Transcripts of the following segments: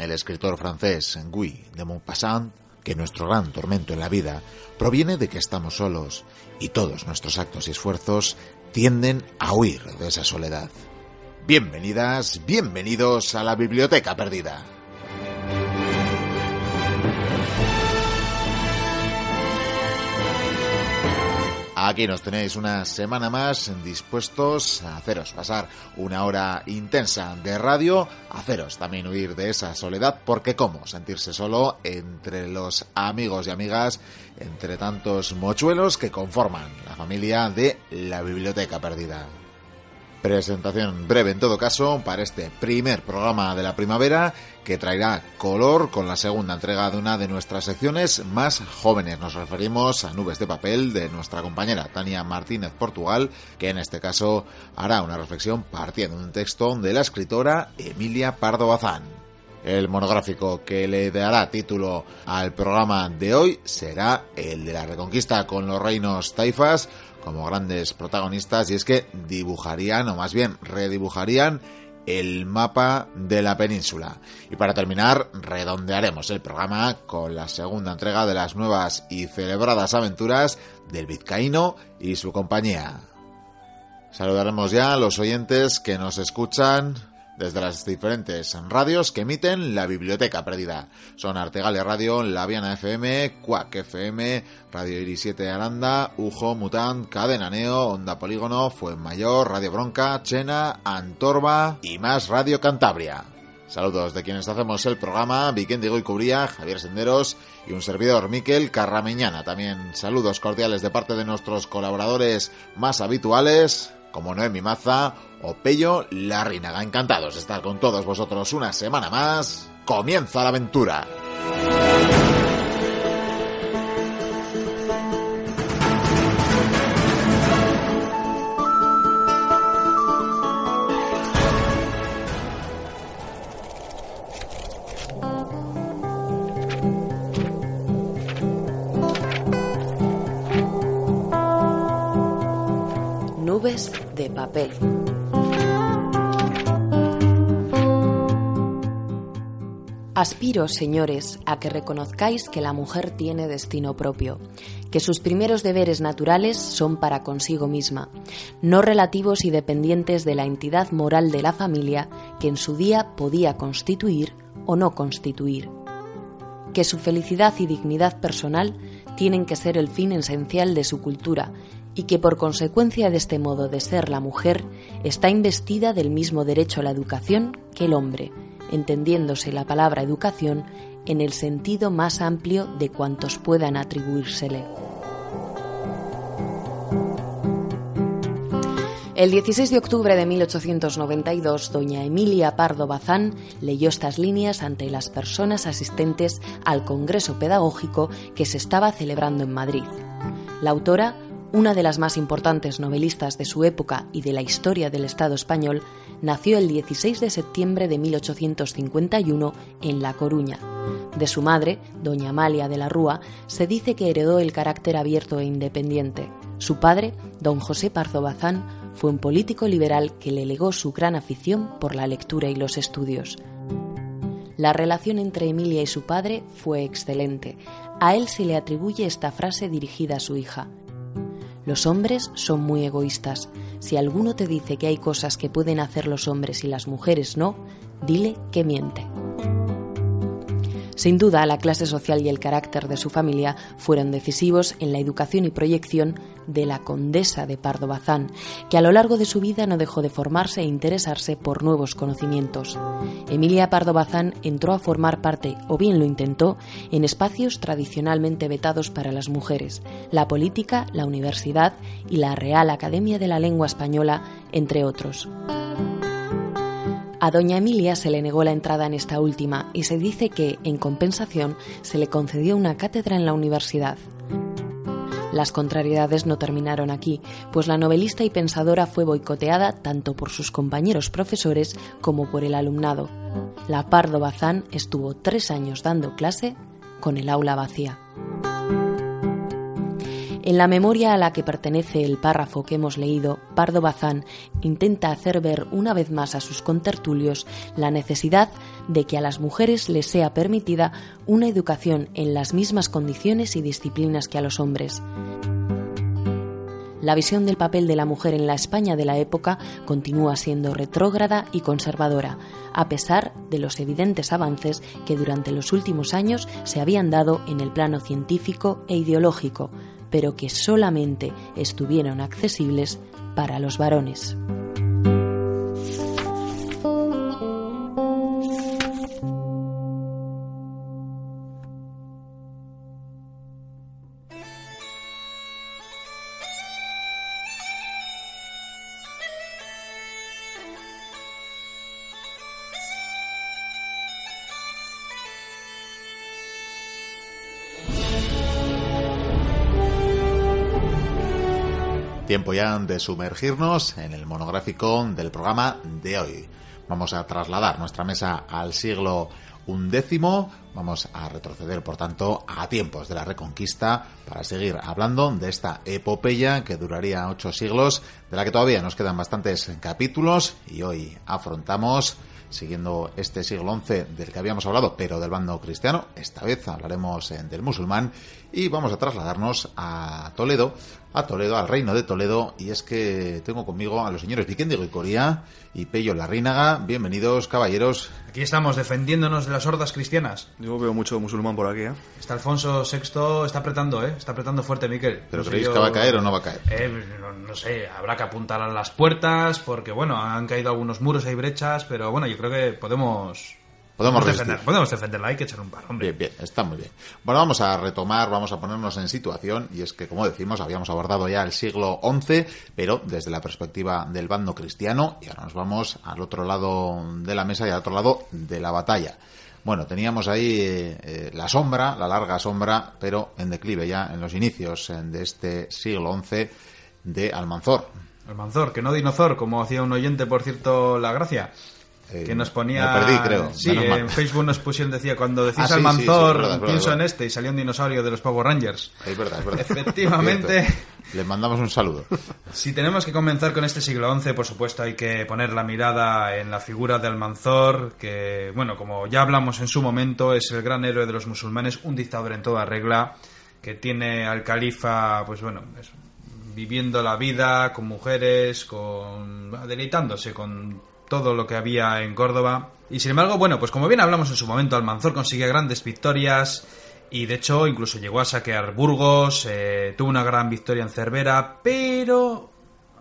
El escritor francés Guy de Maupassant que nuestro gran tormento en la vida proviene de que estamos solos y todos nuestros actos y esfuerzos tienden a huir de esa soledad. Bienvenidas, bienvenidos a la Biblioteca Perdida. Aquí nos tenéis una semana más dispuestos a haceros pasar una hora intensa de radio, haceros también huir de esa soledad, porque cómo sentirse solo entre los amigos y amigas, entre tantos mochuelos que conforman la familia de la Biblioteca Perdida. Presentación breve en todo caso para este primer programa de la primavera que traerá color con la segunda entrega de una de nuestras secciones más jóvenes. Nos referimos a Nubes de Papel de nuestra compañera Tania Martínez Portugal, que en este caso hará una reflexión partiendo de un texto de la escritora Emilia Pardo Bazán. El monográfico que le dará título al programa de hoy será el de la Reconquista con los reinos taifas como grandes protagonistas y es que dibujarían o más bien redibujarían el mapa de la península. Y para terminar, redondearemos el programa con la segunda entrega de las nuevas y celebradas aventuras del vizcaíno y su compañía. Saludaremos ya a los oyentes que nos escuchan desde las diferentes radios que emiten la Biblioteca Perdida. Son Artegale Radio, La Viana FM, Cuac FM, Radio Iris 7 Aranda, Ujo, Mutant, Cadena Neo, Onda Polígono, Fuenmayor, Radio Bronca, Chena, Antorba y más Radio Cantabria. Saludos de quienes hacemos el programa, y Cubría, Javier Senderos y un servidor, Miquel Carrameñana. También saludos cordiales de parte de nuestros colaboradores más habituales, como Noemi Maza o Pello Larrinaga. Encantados de estar con todos vosotros una semana más. Comienza la aventura. Nubes de papel. Aspiro, señores, a que reconozcáis que la mujer tiene destino propio, que sus primeros deberes naturales son para consigo misma, no relativos y dependientes de la entidad moral de la familia que en su día podía constituir o no constituir, que su felicidad y dignidad personal tienen que ser el fin esencial de su cultura y que por consecuencia de este modo de ser la mujer está investida del mismo derecho a la educación que el hombre, entendiéndose la palabra educación en el sentido más amplio de cuantos puedan atribuírsele. El 16 de octubre de 1892, doña Emilia Pardo Bazán leyó estas líneas ante las personas asistentes al Congreso Pedagógico que se estaba celebrando en Madrid. La autora, una de las más importantes novelistas de su época y de la historia del Estado español, nació el 16 de septiembre de 1851 en La Coruña. De su madre, doña Amalia de la Rúa, se dice que heredó el carácter abierto e independiente. Su padre, don José Pardo Bazán, fue un político liberal que le legó su gran afición por la lectura y los estudios. La relación entre Emilia y su padre fue excelente. A él se le atribuye esta frase dirigida a su hija. Los hombres son muy egoístas. Si alguno te dice que hay cosas que pueden hacer los hombres y las mujeres no, dile que miente. Sin duda, la clase social y el carácter de su familia fueron decisivos en la educación y proyección de la condesa de Pardo Bazán, que a lo largo de su vida no dejó de formarse e interesarse por nuevos conocimientos. Emilia Pardo Bazán entró a formar parte, o bien lo intentó, en espacios tradicionalmente vetados para las mujeres, la política, la universidad y la Real Academia de la Lengua Española, entre otros. A doña Emilia se le negó la entrada en esta última y se dice que, en compensación, se le concedió una cátedra en la universidad. Las contrariedades no terminaron aquí, pues la novelista y pensadora fue boicoteada tanto por sus compañeros profesores como por el alumnado. La Pardo Bazán estuvo tres años dando clase con el aula vacía. En la memoria a la que pertenece el párrafo que hemos leído, Pardo Bazán intenta hacer ver una vez más a sus contertulios la necesidad de que a las mujeres les sea permitida una educación en las mismas condiciones y disciplinas que a los hombres. La visión del papel de la mujer en la España de la época continúa siendo retrógrada y conservadora, a pesar de los evidentes avances que durante los últimos años se habían dado en el plano científico e ideológico, pero que solamente estuvieron accesibles para los varones. Tiempo ya de sumergirnos en el monográfico del programa de hoy. Vamos a trasladar nuestra mesa al siglo XI. Vamos a retroceder, por tanto, a tiempos de la Reconquista para seguir hablando de esta epopeya que duraría ocho siglos, de la que todavía nos quedan bastantes capítulos y hoy afrontamos siguiendo este siglo XI del que habíamos hablado, pero del bando cristiano. Esta vez hablaremos eh, del musulmán y vamos a trasladarnos a Toledo, a Toledo, al reino de Toledo, y es que tengo conmigo a los señores Viquendigo y Coría y Pello Larrínaga. Bienvenidos, caballeros. Aquí estamos defendiéndonos de las hordas cristianas. Yo veo mucho musulmán por aquí, ¿eh? Está Alfonso VI, está apretando, ¿eh? Está apretando fuerte, Miquel. ¿Pero creéis que va a caer o no va a caer? Eh, no, sé, habrá que apuntar a las puertas, porque bueno, han caído algunos muros, hay brechas, pero bueno, yo creo que podemos Podemos, defender, podemos defenderla, hay que echar un par, hombre. Bien, bien, está muy bien. Bueno, vamos a retomar, vamos a ponernos en situación, y es que, como decimos, habíamos abordado ya el siglo XI, pero desde la perspectiva del bando cristiano, y ahora nos vamos al otro lado de la mesa y al otro lado de la batalla. Bueno, teníamos ahí eh, la sombra, la larga sombra, pero en declive ya en los inicios eh, de este siglo XI de Almanzor. Almanzor, que no Dinozor, como hacía un oyente, por cierto, la gracia. Eh, que nos ponía. Me perdí, creo. Sí, Menos mal. en Facebook nos pusieron, decía, cuando decís Ah, sí, Almanzor, sí, sí, verdad, pienso en este, y salió un dinosaurio de los Power Rangers. Es verdad, es verdad. Efectivamente. Les mandamos un saludo. Si tenemos que comenzar con este siglo XI, por supuesto hay que poner la mirada en la figura de Almanzor, que, bueno, como ya hablamos en su momento, es el gran héroe de los musulmanes, un dictador en toda regla, que tiene al califa, pues bueno, es- viviendo la vida con mujeres, con deleitándose con todo lo que había en Córdoba. Y sin embargo, bueno, pues como bien hablamos en su momento, Almanzor consigue grandes victorias y de hecho incluso llegó a saquear Burgos, eh, tuvo una gran victoria en Cervera, pero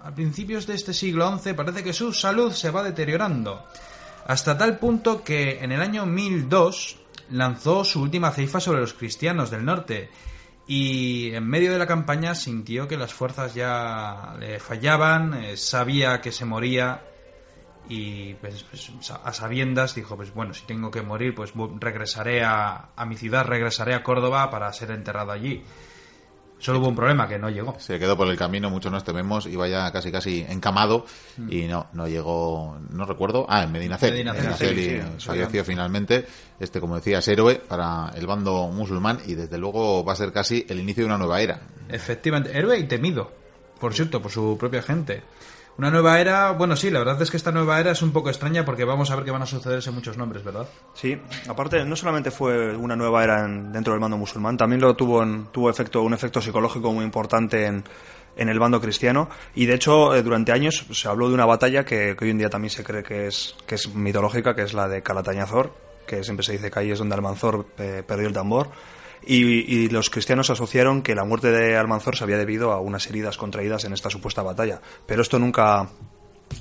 a principios de este siglo XI parece que su salud se va deteriorando. Hasta tal punto que en el año 1002 lanzó su última ceifa sobre los cristianos del norte y en medio de la campaña sintió que las fuerzas ya le fallaban, eh, sabía que se moría y pues, pues, a sabiendas dijo pues bueno si tengo que morir pues regresaré a, a mi ciudad regresaré a Córdoba para ser enterrado allí solo hubo un problema que no llegó Se quedó por el camino, muchos nos tememos, iba ya casi casi encamado y no, no llegó, no recuerdo, ah, en Medinaceli. Medinaceli, sí, falleció finalmente. Este, como decía, es héroe para el bando musulmán y desde luego va a ser casi el inicio de una nueva era. Efectivamente, héroe y temido, por cierto, por su propia gente. Una nueva era, bueno, sí, la verdad es que esta nueva era es un poco extraña porque vamos a ver que van a sucederse muchos nombres, ¿verdad? Sí, aparte no solamente fue una nueva era en- dentro del bando musulmán, también lo tuvo en- tuvo efecto un efecto psicológico muy importante en, en el bando cristiano y de hecho eh, durante años se habló de una batalla que, que hoy en día también se cree que es que es mitológica, que es la de Calatañazor, que siempre se dice que ahí es donde Almanzor eh, perdió el tambor. Y, y los cristianos asociaron que la muerte de Almanzor se había debido a unas heridas contraídas en esta supuesta batalla. Pero esto nunca,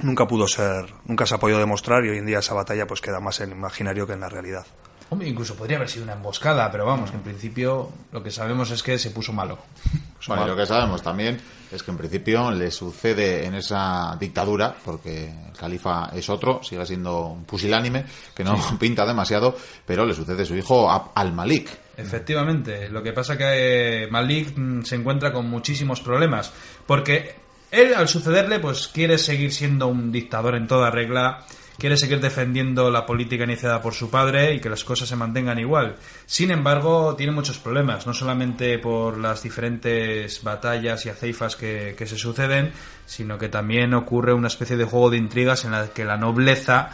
nunca pudo ser, nunca se ha podido demostrar y hoy en día esa batalla pues queda más en el imaginario que en la realidad. Hombre, incluso podría haber sido una emboscada, pero vamos, que en principio lo que sabemos es que se puso malo. Bueno, y lo que sabemos también es que en principio le sucede en esa dictadura, porque el califa es otro, sigue siendo un pusilánime, que no pinta demasiado, pero le sucede su hijo al-Malik. Efectivamente, lo que pasa que eh, Malik mm, se encuentra con muchísimos problemas, porque él al sucederle pues quiere seguir siendo un dictador en toda regla, quiere seguir defendiendo la política iniciada por su padre y que las cosas se mantengan igual. Sin embargo, tiene muchos problemas, no solamente por las diferentes batallas y aceifas que, que se suceden, sino que también ocurre una especie de juego de intrigas en la que la nobleza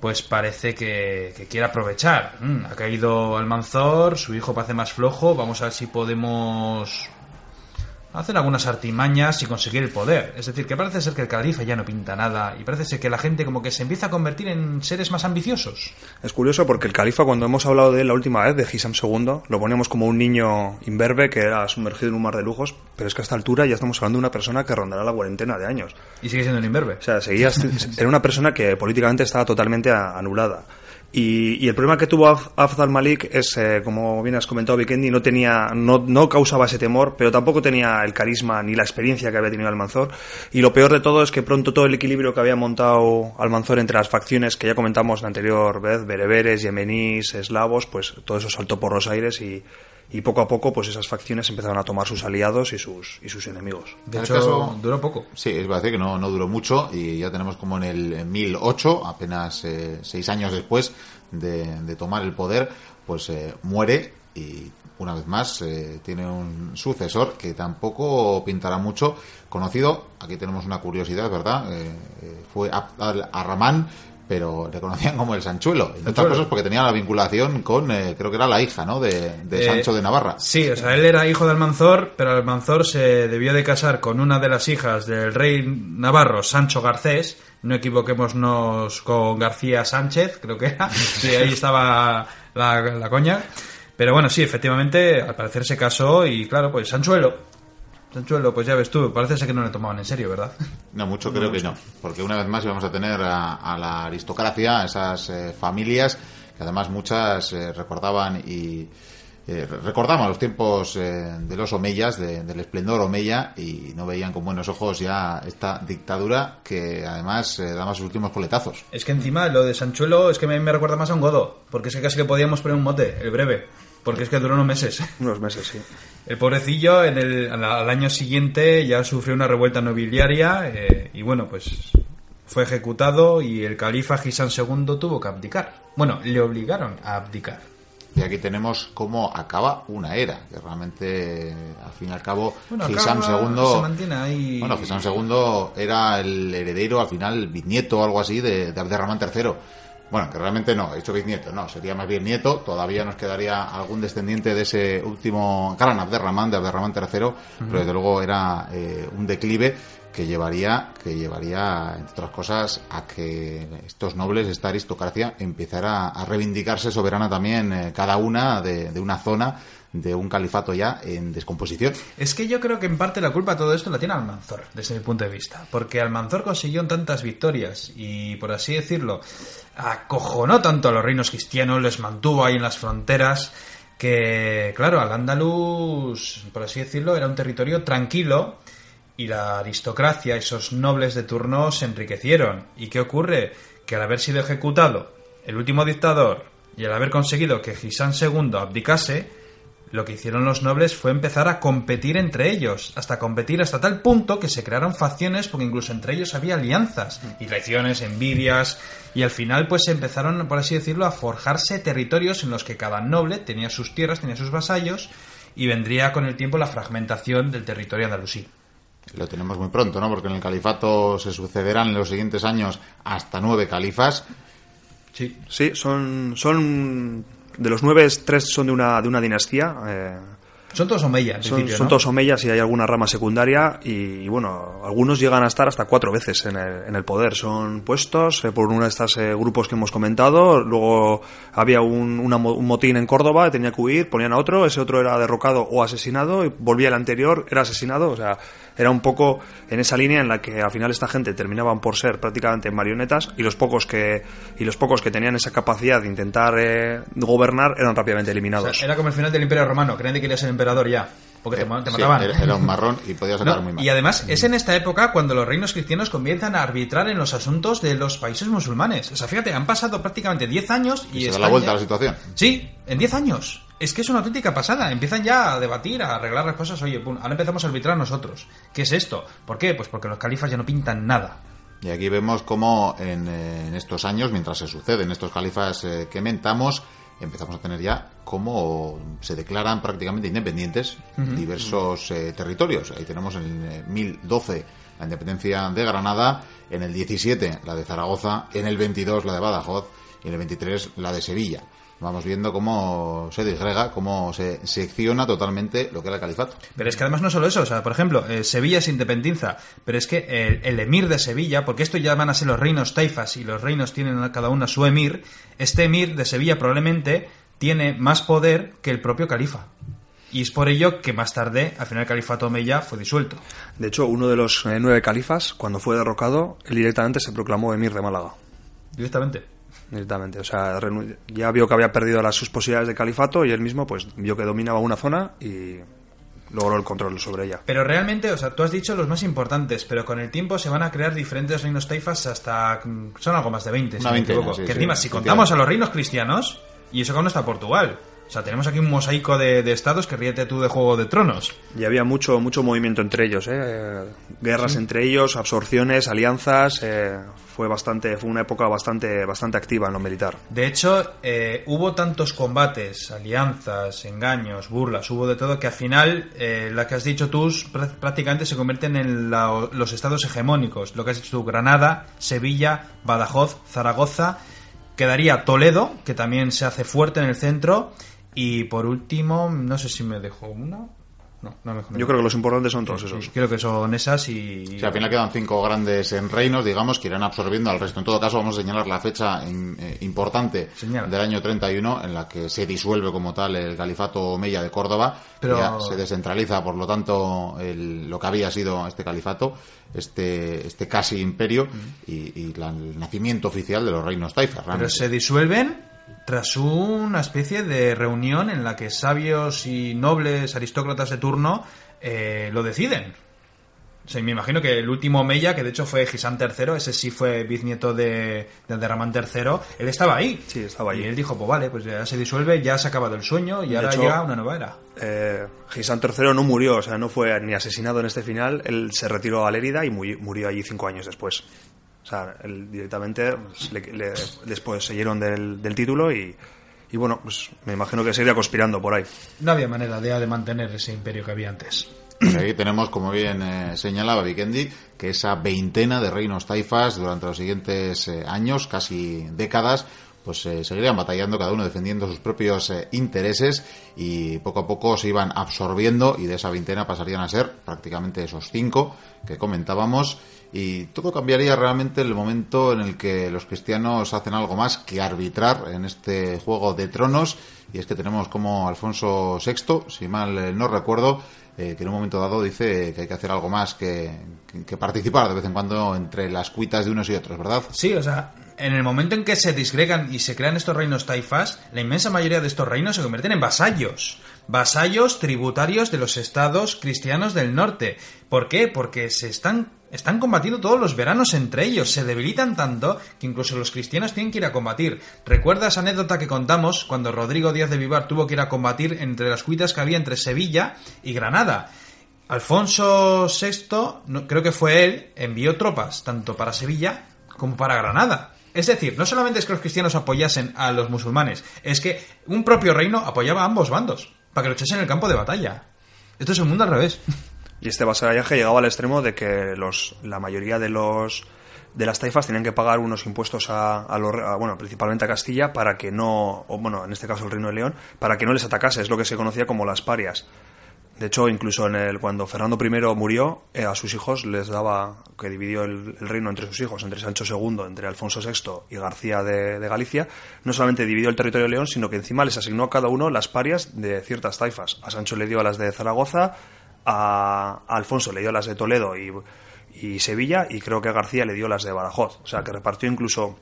pues parece que, quiere aprovechar. Mm, ha caído Almanzor, su hijo parece más flojo, vamos a ver si podemos hacer algunas artimañas y conseguir el poder. Es decir, que parece ser que el califa ya no pinta nada y parece ser que la gente como que se empieza a convertir en seres más ambiciosos. Es curioso porque el califa cuando hemos hablado de él la última vez, de Hisam II, lo poníamos como un niño imberbe que era sumergido en un mar de lujos, pero es que a esta altura ya estamos hablando de una persona que rondará la cuarentena de años. Y sigue siendo un imberbe. O sea, seguía, era una persona que políticamente estaba totalmente anulada. Y, y, el problema que tuvo Afd al-Malik es, eh, como bien has comentado, Vikendi, no, tenía, no, no causaba ese temor, pero tampoco tenía el carisma ni la experiencia que había tenido Almanzor. Y lo peor de todo es que pronto todo el equilibrio que había montado Almanzor entre las facciones que ya comentamos la anterior vez, bereberes, yemeníes, eslavos, pues todo eso saltó por los aires y, y poco a poco pues esas facciones empezaron a tomar sus aliados y sus y sus enemigos. De hecho, caso, duró poco. Sí, es verdad que no, no duró mucho y ya tenemos como en el 1008, apenas eh, seis años después de, de, tomar el poder, pues eh, muere y una vez más eh, tiene un sucesor que tampoco pintará mucho conocido. Aquí tenemos una curiosidad, ¿verdad? Eh, fue Arramán, pero le conocían como el Sanchuelo. Entre otras cosas porque tenía la vinculación con, eh, creo que era la hija, ¿no? De, de eh, Sancho de Navarra. Sí, o sea, él era hijo de Almanzor, pero Almanzor se debió de casar con una de las hijas del rey navarro, Sancho Garcés. No equivoquémonos con García Sánchez, creo que era. Sí, ahí estaba la, la coña. Pero bueno, sí, efectivamente, al parecer se casó y claro, pues Sanchuelo Sanchuelo, pues ya ves tú, parece ser que no le tomaban en serio, ¿verdad? No, mucho creo que no, porque una vez más íbamos a tener a, la aristocracia, a esas eh, familias, que además muchas eh, recordaban y eh, recordaban los tiempos de los Omeyas, del esplendor Omeya, y no veían con buenos ojos ya esta dictadura que además daba sus últimos coletazos. Es que encima lo de Sanchuelo es que me, me recuerda más a un godo, porque es que casi le podíamos poner un mote, el breve. Porque es que duró unos meses. Unos meses, sí. El pobrecillo en el, al año siguiente ya sufrió una revuelta nobiliaria eh, y bueno, pues fue ejecutado y el califa Gisán II tuvo que abdicar. Bueno, le obligaron a abdicar. Y aquí tenemos cómo acaba una era, que realmente, al fin y al cabo, bueno, II... Se mantiene ahí... Bueno, Gisán II era el heredero, al final, bisnieto o algo así, de, de Abderramán III bueno, que realmente no, he hecho bisnieto, no, sería más bien nieto. Todavía nos quedaría algún descendiente de ese último Gran Abderramán, de Abderramán III, pero desde luego era eh, un declive que llevaría, que llevaría, entre otras cosas, a que estos nobles, esta aristocracia, empezara a reivindicarse soberana también eh, cada una de, de una zona de un califato ya en descomposición. Es que yo creo que en parte la culpa de todo esto la tiene Almanzor, desde mi punto de vista, porque Almanzor consiguió tantas victorias y, por así decirlo, acojonó tanto a los reinos cristianos, les mantuvo ahí en las fronteras, que, claro, al Andaluz, por así decirlo, era un territorio tranquilo y la aristocracia, esos nobles de turno, se enriquecieron. ¿Y qué ocurre? Que al haber sido ejecutado el último dictador y al haber conseguido que Gisán II abdicase, lo que hicieron los nobles fue empezar a competir entre ellos, hasta competir hasta tal punto que se crearon facciones porque incluso entre ellos había alianzas y traiciones, envidias y al final pues empezaron, por así decirlo, a forjarse territorios en los que cada noble tenía sus tierras, tenía sus vasallos y vendría con el tiempo la fragmentación del territorio andalusí. Lo tenemos muy pronto, ¿no? Porque en el califato se sucederán en los siguientes años hasta nueve califas. Sí, sí, son, son de los nueve, tres son de una, de una dinastía. Eh, son todos omeyas, son, son todos omeyas y hay alguna rama secundaria y, bueno, algunos llegan a estar hasta cuatro veces en el, en el poder. Son puestos eh, por uno de estos eh, grupos que hemos comentado. Luego había un, un, motín en Córdoba, tenía que huir, ponían a otro, ese otro era derrocado o asesinado y volvía el anterior, era asesinado. O sea, era un poco en esa línea en la que al final esta gente terminaban por ser prácticamente marionetas y los pocos que y los pocos que tenían esa capacidad de intentar eh, gobernar eran rápidamente eliminados. era como el final del Imperio Romano, creían que querías ser emperador ya. Porque te, eh, mataban. era un marrón y podías sacar muy mal. Y además es en esta época cuando los reinos cristianos comienzan a arbitrar en los asuntos de los países musulmanes. O sea, fíjate, han pasado prácticamente 10 años y, y se da la vuelta a la situación. Sí, en 10 años. Es que es una auténtica pasada. Empiezan ya a debatir, a arreglar las cosas. Oye, ahora empezamos a arbitrar nosotros. ¿Qué es esto? ¿Por qué? Pues porque los califas ya no pintan nada. Y aquí vemos cómo en, eh, estos años, mientras se suceden estos califas eh, que mentamos, empezamos a tener ya cómo se declaran prácticamente independientes diversos eh, territorios. Ahí tenemos en el 1012 la independencia de Granada, en el 17 la de Zaragoza, en el 22 la de Badajoz y en el 23 la de Sevilla vamos viendo cómo se disgrega, cómo se secciona totalmente lo que era el califato. Pero es que además no solo eso, o sea, por ejemplo, eh, Sevilla se independiza, pero es que el, emir de Sevilla, porque esto ya van a ser los reinos taifas y los reinos tienen cada uno su emir, este emir de Sevilla probablemente tiene más poder que el propio califa. Y es por ello que más tarde, al final, el califato omeya fue disuelto. De hecho, uno de los eh, nueve califas, cuando fue derrocado, él directamente se proclamó emir de Málaga. Directamente directamente. O sea, ya vio que había perdido las sus posibilidades de califato y él mismo pues vio que dominaba una zona y logró el control sobre ella. Pero realmente, o sea, tú has dicho los más importantes, pero con el tiempo se van a crear diferentes reinos taifas hasta... son algo más de 20, si que encima, si contamos a los reinos cristianos, y eso aún no está Portugal. O sea, tenemos aquí un mosaico de, estados que ríete tú de Juego de Tronos. Y había mucho mucho movimiento entre ellos, ¿eh? Guerras entre ellos, absorciones, alianzas. Eh, fue bastante fue una época bastante bastante activa en lo militar. De hecho, eh, hubo tantos combates, alianzas, engaños, burlas, hubo de todo que al final, eh, la que has dicho tú, prácticamente se convierten en los estados hegemónicos. Lo que has dicho tú, Granada, Sevilla, Badajoz, Zaragoza. Quedaría Toledo, que también se hace fuerte en el centro, y por último, no sé si me dejo una. No, no me Yo creo que los importantes son todos esos. creo que son esas y... al final quedan cinco grandes en reinos, digamos, que irán absorbiendo al resto. En todo caso, vamos a señalar la fecha eh, importante del año 31 en la que se disuelve como tal el califato omeya de Córdoba. Pero... Ya se descentraliza, por lo tanto, lo que había sido este califato, este, este casi imperio y, el nacimiento oficial de los reinos taifas. Pero se disuelven tras una especie de reunión en la que sabios y nobles aristócratas de turno eh, lo deciden. O me imagino que el último Mella, que de hecho fue Gisán III, ese sí fue bisnieto de, de III, él estaba ahí. Sí, estaba ahí. Y él dijo, pues vale, pues ya se disuelve, ya se ha acabado el sueño y ahora llega una nueva era. Eh, Gisán III no murió, o sea, no fue ni asesinado en este final, él se retiró a Lérida y murió allí cinco años después. O sea, él directamente pues, después se del, del título y, y bueno, pues me imagino que seguiría conspirando por ahí. No había manera de, de mantener ese imperio que había antes. Pues aquí tenemos, como bien eh, señalaba Vikendi, que esa veintena de reinos taifas durante los siguientes eh, años, casi décadas, pues eh, seguirían batallando, cada uno defendiendo sus propios eh, intereses y poco a poco se iban absorbiendo y de esa veintena pasarían a ser prácticamente esos cinco que comentábamos y todo cambiaría realmente en el momento en el que los cristianos hacen algo más que arbitrar en este juego de tronos y es que tenemos como Alfonso VI, si mal eh, no recuerdo, que en un momento dado dice que hay que hacer algo más que, que participar de vez en cuando entre las cuitas de unos y otros, ¿verdad? Sí, o sea, en el momento en que se disgregan y se crean estos reinos taifas, la inmensa mayoría de estos reinos se convierten en vasallos. Vasallos tributarios de los estados cristianos del norte. ¿Por qué? Porque se están, están combatiendo todos los veranos entre ellos. Se debilitan tanto que incluso los cristianos tienen que ir a combatir. ¿Recuerdas esa anécdota que contamos cuando Rodrigo Díaz de Vivar tuvo que ir a combatir entre las cuitas que había entre Sevilla y Granada? Alfonso VI, creo que fue él, envió tropas tanto para Sevilla como para Granada. Es decir, no solamente es que los cristianos apoyasen a los musulmanes, es que un propio reino apoyaba a ambos bandos para que luchasen en el campo de batalla. Esto es un mundo al revés. Y este vasallaje llegaba al extremo de que los, la mayoría de los de las taifas tenían que pagar unos impuestos a, bueno, principalmente a Castilla para que no, o bueno, en este caso el Reino de León, para que no les atacase, es lo que se conocía como las parias. De hecho, incluso en el, cuando Fernando I murió, eh, a sus hijos les daba, que dividió el, reino entre sus hijos, entre Sancho II, entre Alfonso VI y García de, Galicia, no solamente dividió el territorio de León, sino que encima les asignó a cada uno las parias de ciertas taifas. A Sancho le dio a las de Zaragoza, a, a Alfonso le dio las de Toledo y, y Sevilla, y creo que García le dio las de Badajoz. O sea, que repartió incluso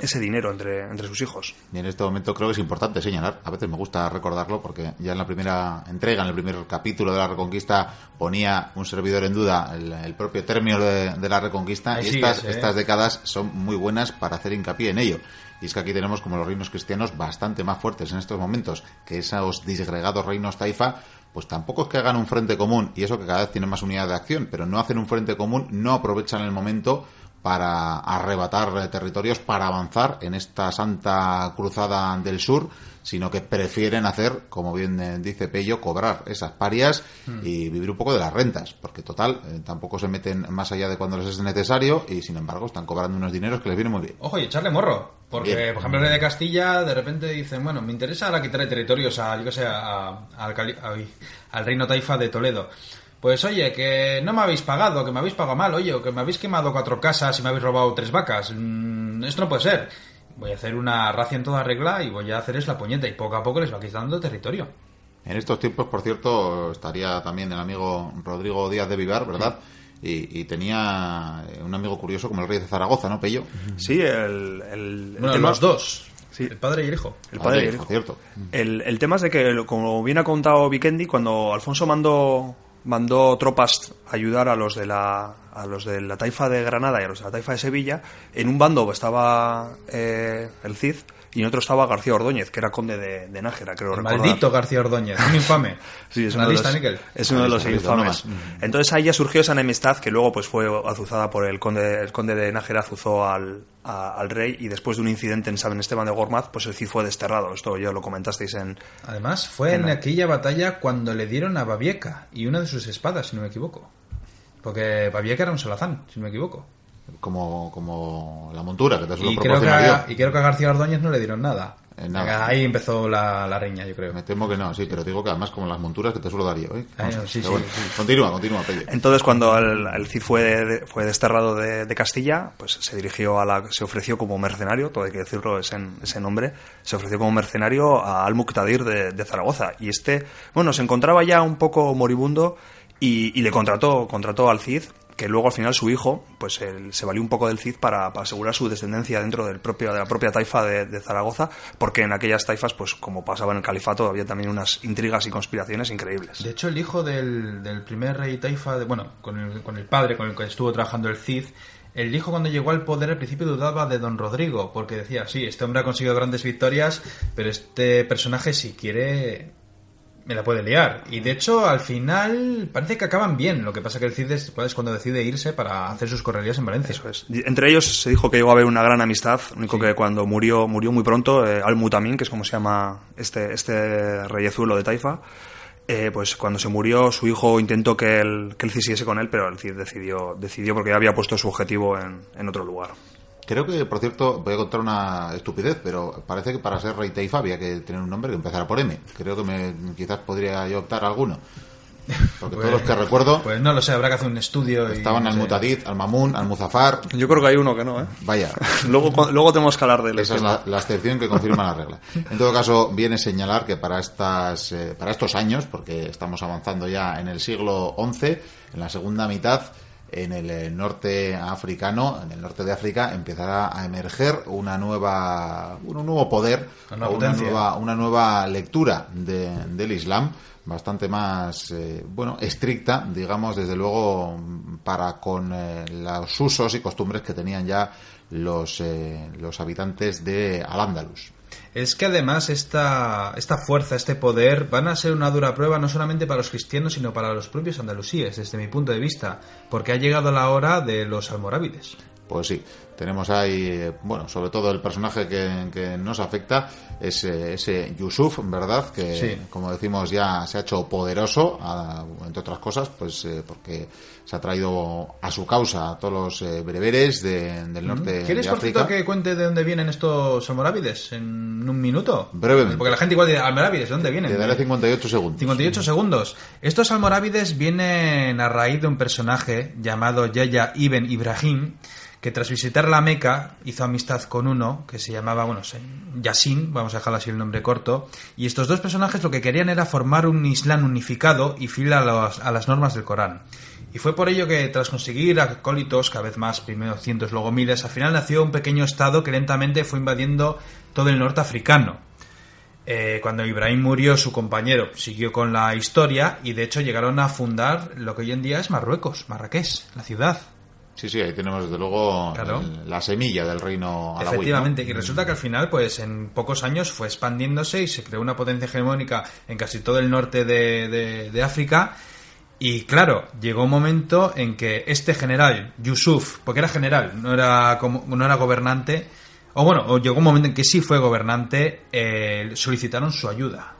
ese dinero entre, entre sus hijos. Y en este momento creo que es importante señalar, a veces me gusta recordarlo porque ya en la primera entrega, en el primer capítulo de la Reconquista, ponía un servidor en duda el, el propio término de, de la Reconquista Ahí y sigues, estas, ¿eh? estas décadas son muy buenas para hacer hincapié en ello. Y es que aquí tenemos como los reinos cristianos bastante más fuertes en estos momentos que esos disgregados reinos taifa pues tampoco es que hagan un frente común, y eso que cada vez tienen más unidad de acción, pero no hacen un frente común, no aprovechan el momento para arrebatar territorios, para avanzar en esta santa cruzada del sur, sino que prefieren hacer, como bien eh, dice Pello, cobrar esas parias y vivir un poco de las rentas, porque total, eh, tampoco se meten más allá de cuando les es necesario y sin embargo están cobrando unos dineros que les vienen muy bien. Ojo, y echarle morro. Porque, Bien. por ejemplo, el rey de Castilla de repente dicen, bueno, me interesa ahora quitarle territorios a, yo que sé, a- al, ay, al reino taifa de Toledo. Pues oye, que no me habéis pagado, que me habéis pagado mal, oye, o que me habéis quemado cuatro casas y me habéis robado tres vacas. Mm, esto no puede ser. Voy a hacer una racia en toda regla y voy a hacerles la puñeta y poco a poco les va quitando territorio. En estos tiempos, por cierto, estaría también el amigo Rodrigo Díaz de Vivar, ¿verdad? Y, y tenía eh, un amigo curioso como el rey de Zaragoza, ¿no, Pello? Sí, el, el, el Bueno, tema- los dos. Sí. El padre y el hijo. El padre y el por hijo. cierto. El, el tema es de que, como bien ha contado Vikendi, cuando Alfonso mandó, mandó tropas a ayudar a los de la a los de la taifa de Granada y a los de la taifa de Sevilla, en un bando estaba eh, el Cid y en otro estaba García Ordóñez, que era conde de, de Nájera, creo El recordar. maldito García Ordóñez, un infame. Sí, es uno, de los, es uno de los infames. Entonces ahí ya surgió esa enemistad que luego pues fue azuzada por el conde, el conde de Nájera azuzó al, a- al rey y después de un incidente en San Esteban de Gormaz, pues el Cid fue desterrado. Esto ya lo comentasteis en, Además, fue en aquella batalla cuando le dieron a Babieca y una de sus espadas, si no me equivoco. Porque Babieca era un solazán, si no me equivoco. Como, como la montura que te suelo Y creo, que y creo que a García Ordóñez no le dieron nada. Eh, nada. Ahí empezó la, la riña, yo creo. Me temo que no, sí, pero te digo que además como las monturas que te suelo dar yo, ¿eh? Ah, sí, Pero sí, bueno, sí. Continúa, continúa, Pello. Entonces, cuando el, el Cid fue, fue desterrado de, de Castilla, pues se dirigió a la, se ofreció como mercenario, todo hay que decirlo, ese, ese nombre, se ofreció como mercenario a Al-Muqtadir de, de Zaragoza. Y este, bueno, se encontraba ya un poco moribundo y, y le contrató, contrató al Cid, que luego al final su hijo, pues se valió un poco del Cid para, asegurar su descendencia dentro del propio, de la propia taifa de, Zaragoza, porque en aquellas taifas, pues como pasaba en el califato, había también unas intrigas y conspiraciones increíbles. De hecho, el hijo del, del primer rey taifa, de, bueno, con el, con el padre con el que estuvo trabajando el Cid, el hijo cuando llegó al poder al principio dudaba de don Rodrigo, porque decía, sí, este hombre ha conseguido grandes victorias, pero este personaje si quiere me la puede liar. Y de hecho, al final parece que acaban bien. Lo que pasa que el Cid es, es cuando decide irse para hacer sus correrías en Valencia. Eso es. Entre ellos se dijo que llegó a haber una gran amistad, único que cuando murió, murió muy pronto, eh, Al-Mutamin, que es como se llama este, este reyezuelo de Taifa, eh, pues cuando se murió su hijo intentó que el, que el Cid siguiese con él, pero el Cid decidió, decidió porque ya había puesto su objetivo en, en otro lugar. Creo que, por cierto, voy a contar una estupidez, pero parece que para ser rey taifa había que tener un nombre que empezara por M. Creo que me, quizás podría yo optar a alguno. Porque todos los que recuerdo Pues no lo sé, habrá que hacer un estudio. y estaban no al sé. Mutadid, al Mamun, al Muzafar. Yo creo que hay uno que no, ¿eh? Vaya, luego, luego tenemos que hablar de él. Esa es la, la excepción que confirma la regla. En todo caso, viene señalar que para estas, eh, para estos años, porque estamos avanzando ya en el siglo XI, en la segunda mitad, en el eh, norte africano, en el norte de África, empezará a emerger una nueva, un nuevo poder, Una nueva una nueva, una nueva lectura de- del Islam bastante más eh, bueno estricta digamos desde luego para con eh, los usos y costumbres que tenían ya los eh, los habitantes de Al-Ándalus Es que además esta, esta fuerza, este poder, van a ser una dura prueba no solamente para los cristianos, sino para los propios andalusíes, desde mi punto de vista, porque ha llegado la hora de los almorávides. Pues sí, tenemos ahí, eh, bueno, sobre todo el personaje que, que nos afecta es eh, ese Yusuf, ¿verdad? Que, Sí. como decimos, ya se ha hecho poderoso, a- entre otras cosas, pues eh, porque se ha traído a su causa a todos los eh, bereberes de- del norte ¿Quieres, de por cierto, África. que cuente de dónde vienen estos almorávides en un minuto? Brevemente. Porque la gente igual dice, almorávides, ¿de dónde vienen? Te daré 58 segundos. 58 segundos. Estos almorávides vienen a raíz de un personaje llamado Yaya Ibn Ibrahim, que tras visitar la Meca hizo amistad con uno que se llamaba, bueno, Yasin, vamos a dejarlo así el nombre corto, y estos dos personajes lo que querían era formar un Islam unificado y fiel a, a las normas del Corán. Y fue por ello que, tras conseguir acólitos, cada vez más, primero cientos, luego miles, al final nació un pequeño estado que lentamente fue invadiendo todo el norte africano. Eh, cuando Ibrahim murió, su compañero siguió con la historia y de hecho llegaron a fundar lo que hoy en día es Marruecos, Marrakech, la ciudad. Sí, sí, ahí tenemos desde luego la semilla del reino alawí. Efectivamente, y resulta que al final, pues en pocos años fue expandiéndose y se creó una potencia hegemónica en casi todo el norte de, África. Y claro, llegó un momento en que este general, Yusuf, porque era general, no era, como, no era gobernante, o bueno, llegó un momento en que sí fue gobernante, eh, solicitaron su ayuda.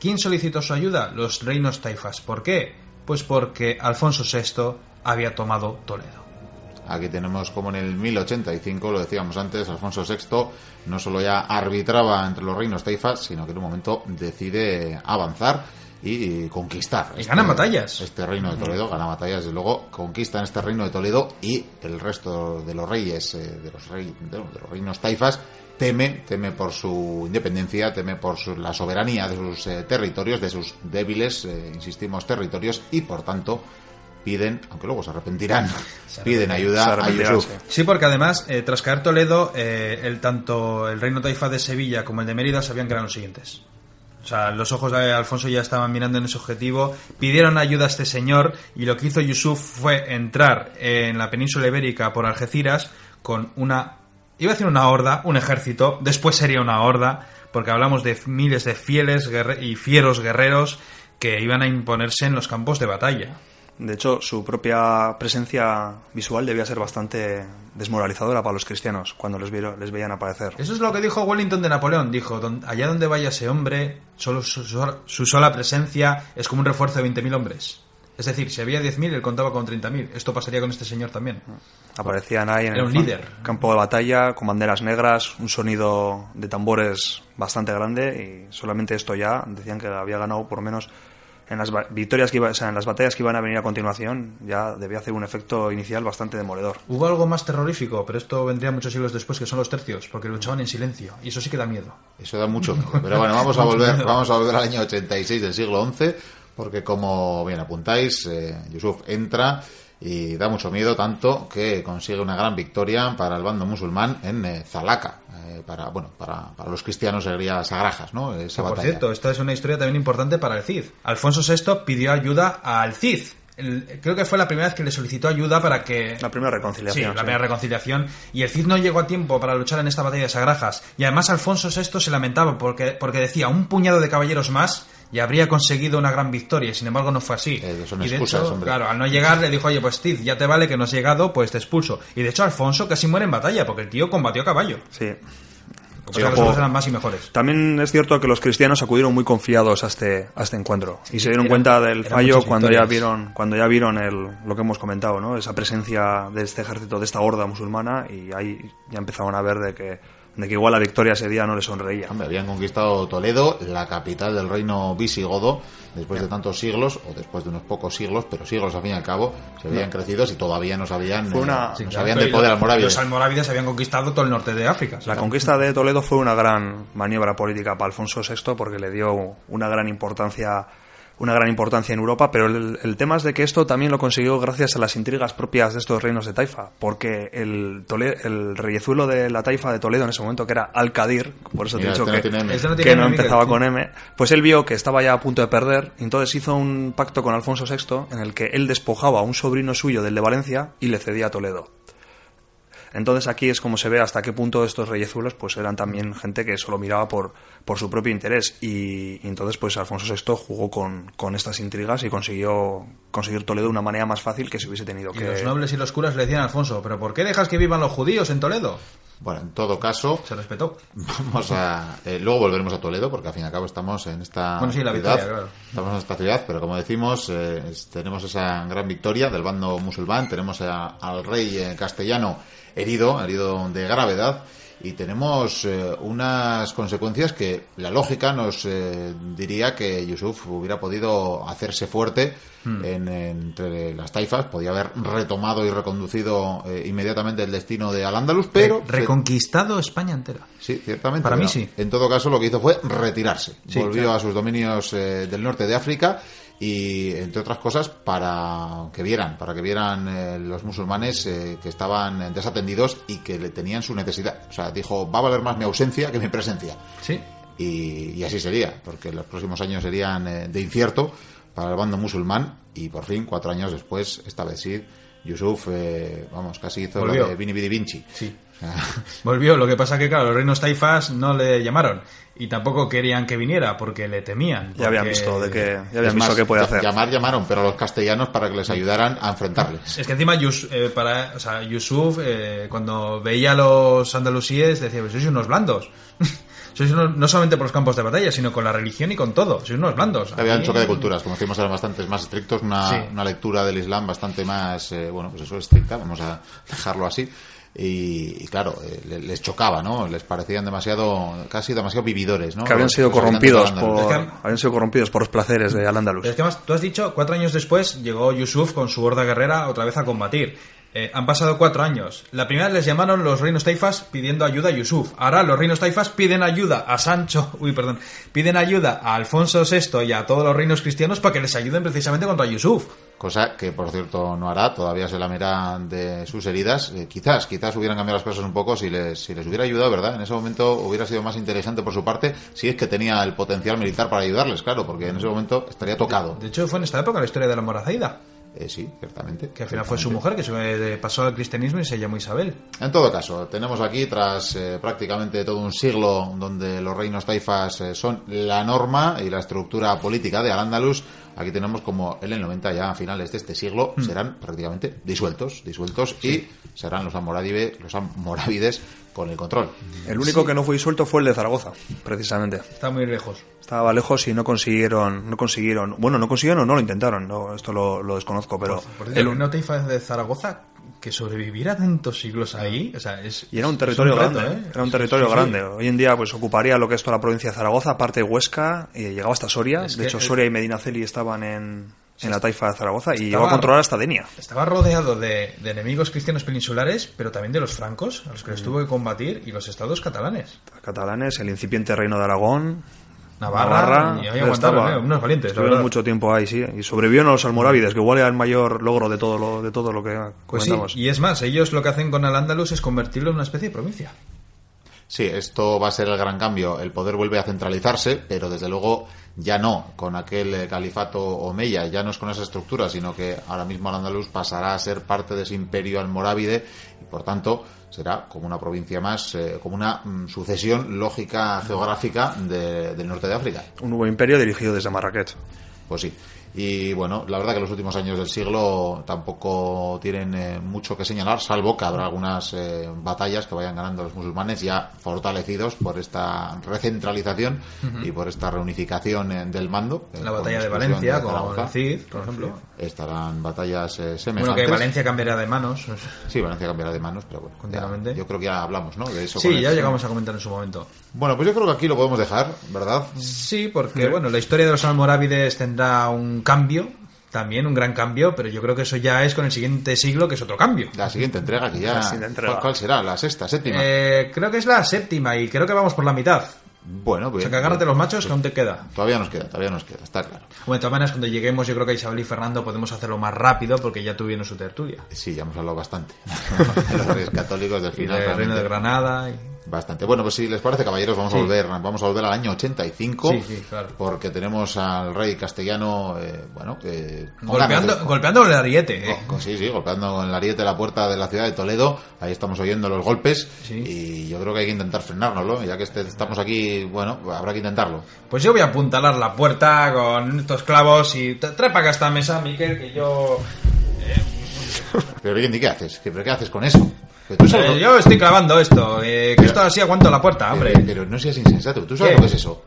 ¿Quién solicitó su ayuda? Los reinos taifas. ¿Por qué? Pues porque Alfonso VI había tomado Toledo. Aquí tenemos como en el 1085, lo decíamos antes, Alfonso VI no solo ya arbitraba entre los reinos taifas, sino que en un momento decide avanzar y conquistar. Y este, batallas. Este reino de Toledo gana batallas, y luego conquistan este reino de Toledo y el resto de los reyes, eh, de, los de, los reinos taifas, teme, teme por su independencia, teme por la soberanía de sus eh, territorios, de sus débiles, eh, insistimos, territorios y por tanto piden, aunque luego se arrepentirán, piden ayuda a Yusuf. Sí, porque además, eh, tras caer Toledo, eh, el, tanto el reino taifa de Sevilla como el de Mérida sabían que eran los siguientes. O sea, los ojos de Alfonso ya estaban mirando en ese objetivo, pidieron ayuda a este señor y lo que hizo Yusuf fue entrar en la península ibérica por Algeciras con una, iba a decir una horda, un ejército, después sería una horda, porque hablamos de miles de fieles y fieros guerreros que iban a imponerse en los campos de batalla. De hecho, su propia presencia visual debía ser bastante desmoralizadora para los cristianos cuando les, vieron, les veían aparecer. Eso es lo que dijo Wellington de Napoleón. Dijo, allá donde vaya ese hombre, solo su, sola presencia es como un refuerzo de 20.000 hombres. Es decir, si había 10.000, él contaba con 30.000. Esto pasaría con este señor también. Aparecían ahí en el líder. campo de batalla, con banderas negras, un sonido de tambores bastante grande y solamente esto ya decían que había ganado por menos en las victorias que iba, en las batallas que iban a venir a continuación ya debía hacer un efecto inicial bastante demoledor. Hubo algo más terrorífico, pero esto vendría muchos siglos después, que son los tercios, porque luchaban en silencio y eso sí que da miedo. Eso da mucho miedo. Pero bueno, vamos a volver, vamos a volver al año 86 del siglo XI, porque como bien apuntáis, eh, Yusuf entra y da mucho miedo tanto que consigue una gran victoria para el bando musulmán en eh, Zalaca eh, para bueno para, para, los cristianos sería Sagrajas no por cierto esta es una historia también importante para el Cid Alfonso VI pidió ayuda al Cid creo que fue la primera vez que le solicitó ayuda para que... La primera reconciliación. Sí, la primera reconciliación. Y el Cid no llegó a tiempo para luchar en esta batalla de Sagrajas. Y además Alfonso VI se lamentaba porque, porque decía, un puñado de caballeros más y habría conseguido una gran victoria. Sin embargo, no fue así. Eh, y de hecho, claro, al no llegar le dijo, oye, pues Steve, ya te vale que no has llegado, pues te expulso. Y de hecho, Alfonso casi muere en batalla porque el tío combatió a caballo. Sí. los eran más y mejores. También es cierto que los cristianos acudieron muy confiados a este, a este encuentro y se dieron cuenta del fallo cuando ya vieron cuando ya vieron el, lo que hemos comentado, ¿no? esa presencia de este ejército, de esta horda musulmana y ahí ya empezaron a ver de que de que igual la victoria ese día no le sonreía. Hombre, habían conquistado Toledo, la capital del reino visigodo, después de tantos siglos, o después de unos pocos siglos, pero siglos al fin y al cabo, se habían crecido y todavía no sabían, fue una, no sabían del poder almorávides. Los almorávides habían conquistado todo el norte de África. La conquista de Toledo fue una gran maniobra política para Alfonso VI porque le dio una gran importancia una gran importancia en Europa, pero el, tema es de que esto también lo consiguió gracias a las intrigas propias de estos reinos de Taifa, porque el, el reyezuelo de la Taifa de Toledo en ese momento, que era Al-Qadir, por eso te he dicho este que, no, que no empezaba con M, pues él vio que estaba ya a punto de perder, y entonces hizo un pacto con Alfonso VI en el que él despojaba a un sobrino suyo del de Valencia y le cedía a Toledo. Entonces aquí es como se ve hasta qué punto estos reyezuelos pues eran también gente que solo miraba por, por su propio interés y, entonces pues Alfonso VI jugó con, con, estas intrigas y consiguió conseguir Toledo de una manera más fácil que si hubiese tenido que... los nobles y los curas le decían a Alfonso, pero ¿por qué dejas que vivan los judíos en Toledo? Bueno, en todo caso... Se respetó. Vamos a... Eh, luego volveremos a Toledo porque al fin y al cabo estamos en esta bueno, sí, la ciudad. Victoria, claro. Estamos en esta ciudad, pero como decimos, eh, tenemos esa gran victoria del bando musulmán, tenemos al rey eh, castellano herido, herido de gravedad, y tenemos eh, unas consecuencias que la lógica nos eh, diría que Yusuf hubiera podido hacerse fuerte Hmm. en- entre las taifas, podía haber retomado y reconducido eh, inmediatamente el destino de Al-Ándalus, pero... Re- reconquistado España entera. Sí, ciertamente. Para mí sí. En todo caso, lo que hizo fue retirarse. Sí, Volvió claro. a sus dominios eh, del norte de África y, entre otras cosas, para que vieran, para que vieran eh, los musulmanes eh, que estaban desatendidos y que le tenían su necesidad. O sea, dijo, va a valer más mi ausencia que mi presencia. Sí. Y, y así sería, porque los próximos años serían eh, de incierto para el bando musulmán y por fin, cuatro años después, esta vez sí, Yusuf, eh, vamos, casi hizo Volvió. lo de Vini Vidi Vinci. Sí. O sea, Volvió, lo que pasa que, claro, los reinos taifas no le llamaron y tampoco querían que viniera porque le temían. Ya habían porque- visto de que ya visto qué puede hacer. Llamar llamaron, pero a los castellanos para que les ayudaran a enfrentarles. Es que encima Yus- eh, para, o sea, Yusuf, eh, cuando veía a los andalusíes, decía, pues sois unos blandos. sois unos- no solamente por los campos de batalla, sino con la religión y con todo. Sois unos blandos. Había un choque de culturas, como decimos, eran bastante más estrictos, una, Sí. una lectura del Islam bastante más, eh, bueno, pues eso, estricta, vamos a dejarlo así. Y, y claro, eh, le- les chocaba, ¿no? Les parecían demasiado, casi demasiado vividores, ¿no? que habían sido los corrompidos por Es que- habían sido corrompidos por los placeres de Al-Ándalus. Pero es que más, tú has dicho, cuatro años después llegó Yusuf con su horda guerrera otra vez a combatir. Eh, han pasado cuatro años. La primera les llamaron los reinos taifas pidiendo ayuda a Yusuf. Ahora los reinos taifas piden ayuda a Sancho, uy, perdón, piden ayuda a Alfonso VI y a todos los reinos cristianos para que les ayuden precisamente contra Yusuf. Cosa que, por cierto, no hará, todavía se lamerá de sus heridas. Eh, quizás, quizás hubieran cambiado las cosas un poco si les, si les hubiera ayudado, ¿verdad? En ese momento hubiera sido más inteligente por su parte, si es que tenía el potencial militar para ayudarles, claro, porque en ese momento estaría tocado. De hecho, fue en esta época la historia de la Morazaida, Eh, sí, ciertamente. que al final fue su mujer que se pasó al cristianismo y se llamó Isabel. En todo caso, tenemos aquí, tras eh, prácticamente todo un siglo donde los reinos taifas eh, son la norma y la estructura política de Al-Ándalus, aquí tenemos como en el 90 ya a finales de este siglo serán prácticamente disueltos, disueltos y serán los almorávides, los almorávides con el control. El único que no fue disuelto fue el de Zaragoza, precisamente. Está muy lejos. Estaba lejos y no consiguieron, no consiguieron, bueno, no consiguieron o no lo intentaron, no, esto lo, lo desconozco, pero Por cierto, el- de Zaragoza, que sobreviviera tantos siglos ahí, o sea, es... y era un territorio reto, grande, ¿eh? era un territorio sí, sí. grande. Hoy en día pues ocuparía lo que es toda la provincia de Zaragoza, aparte de Huesca, y llegaba hasta Soria. Es de hecho, Soria y Medinaceli estaban en, en la taifa de Zaragoza y llegó a controlar hasta Denia. Estaba rodeado de, de enemigos cristianos peninsulares, pero también de los francos, a los que les tuvo que combatir, y los estados catalanes. Catalanes, el incipiente reino de Aragón, Navarra, y ahí aguantaron, estaba- ¿eh? unos valientes, la estuvieron verdad. mucho tiempo ahí, sí. Y sobrevivieron a los almorávides, que igual era el mayor logro de todo lo, de todo lo que Pues sí, y es más, ellos lo que hacen con el Andalus es convertirlo en una especie de provincia. Sí, esto va a ser el gran cambio. El poder vuelve a centralizarse, pero desde luego ya no con aquel eh, califato omeya, ya no es con esa estructura, sino que ahora mismo Al-Ándalus pasará a ser parte de ese imperio almorávide y por tanto será como una provincia más, eh, como una mm, sucesión lógica geográfica de- del norte de África. Un nuevo imperio dirigido desde Marrakech. Pues sí. Y bueno, la verdad que los últimos años del siglo tampoco tienen eh, mucho que señalar, salvo que habrá algunas eh, batallas que vayan ganando los musulmanes ya fortalecidos por esta recentralización y por esta reunificación eh, del mando. eh, La batalla de Valencia de con el Cid, por ejemplo. Estarán batallas eh, semejantes. Bueno, que Valencia cambiará de manos. Sí, Valencia cambiará de manos, pero bueno. ya- yo creo que ya hablamos, ¿no? De eso. Sí, ya llegamos a comentar en su momento. Bueno, pues yo creo que aquí lo podemos dejar, ¿verdad? Sí, porque bueno, la historia de los almorávides tendrá un cambio, también un gran cambio, pero yo creo que eso ya es con el siguiente siglo, que es otro cambio. La siguiente entrega, que ya. Entrega. ¿cuál, cuál será? ¿La sexta, séptima? Eh, creo que es la séptima y creo que vamos por la mitad. bueno, O pues. sea, que agárrate los machos que aún te queda. Todavía nos queda, todavía nos queda, está claro. Bueno, de todas maneras, cuando lleguemos, yo creo que Isabel y Fernando podemos hacerlo más rápido porque ya tuvieron su tertulia. Sí, ya hemos hablado bastante. Los reyes católicos del Y final. del Reino de Granada. y- Bastante. Bueno, pues si les parece, caballeros, vamos Sí. a volver, vamos a volver al año 85. Sí, sí, claro. Porque tenemos al rey castellano, eh, bueno, que. Golpeando, de- golpeando con el ariete. eh. con- sí, sí, golpeando con el ariete la puerta de la ciudad de Toledo. Ahí estamos oyendo los golpes. Y yo creo que hay que intentar frenárnoslo. Ya que este- estamos aquí, bueno, habrá que intentarlo. Pues yo voy a apuntalar la puerta con estos clavos y para acá esta mesa, Miquel, que yo... Pero bien, ¿y qué haces? ¿Qué, pero ¿Qué haces con eso? Tú sabes Eh, yo estoy clavando esto, eh, que esto así aguanto la puerta, hombre. pero, pero no seas insensato. ¿Tú sabes ¿Qué? lo que es eso?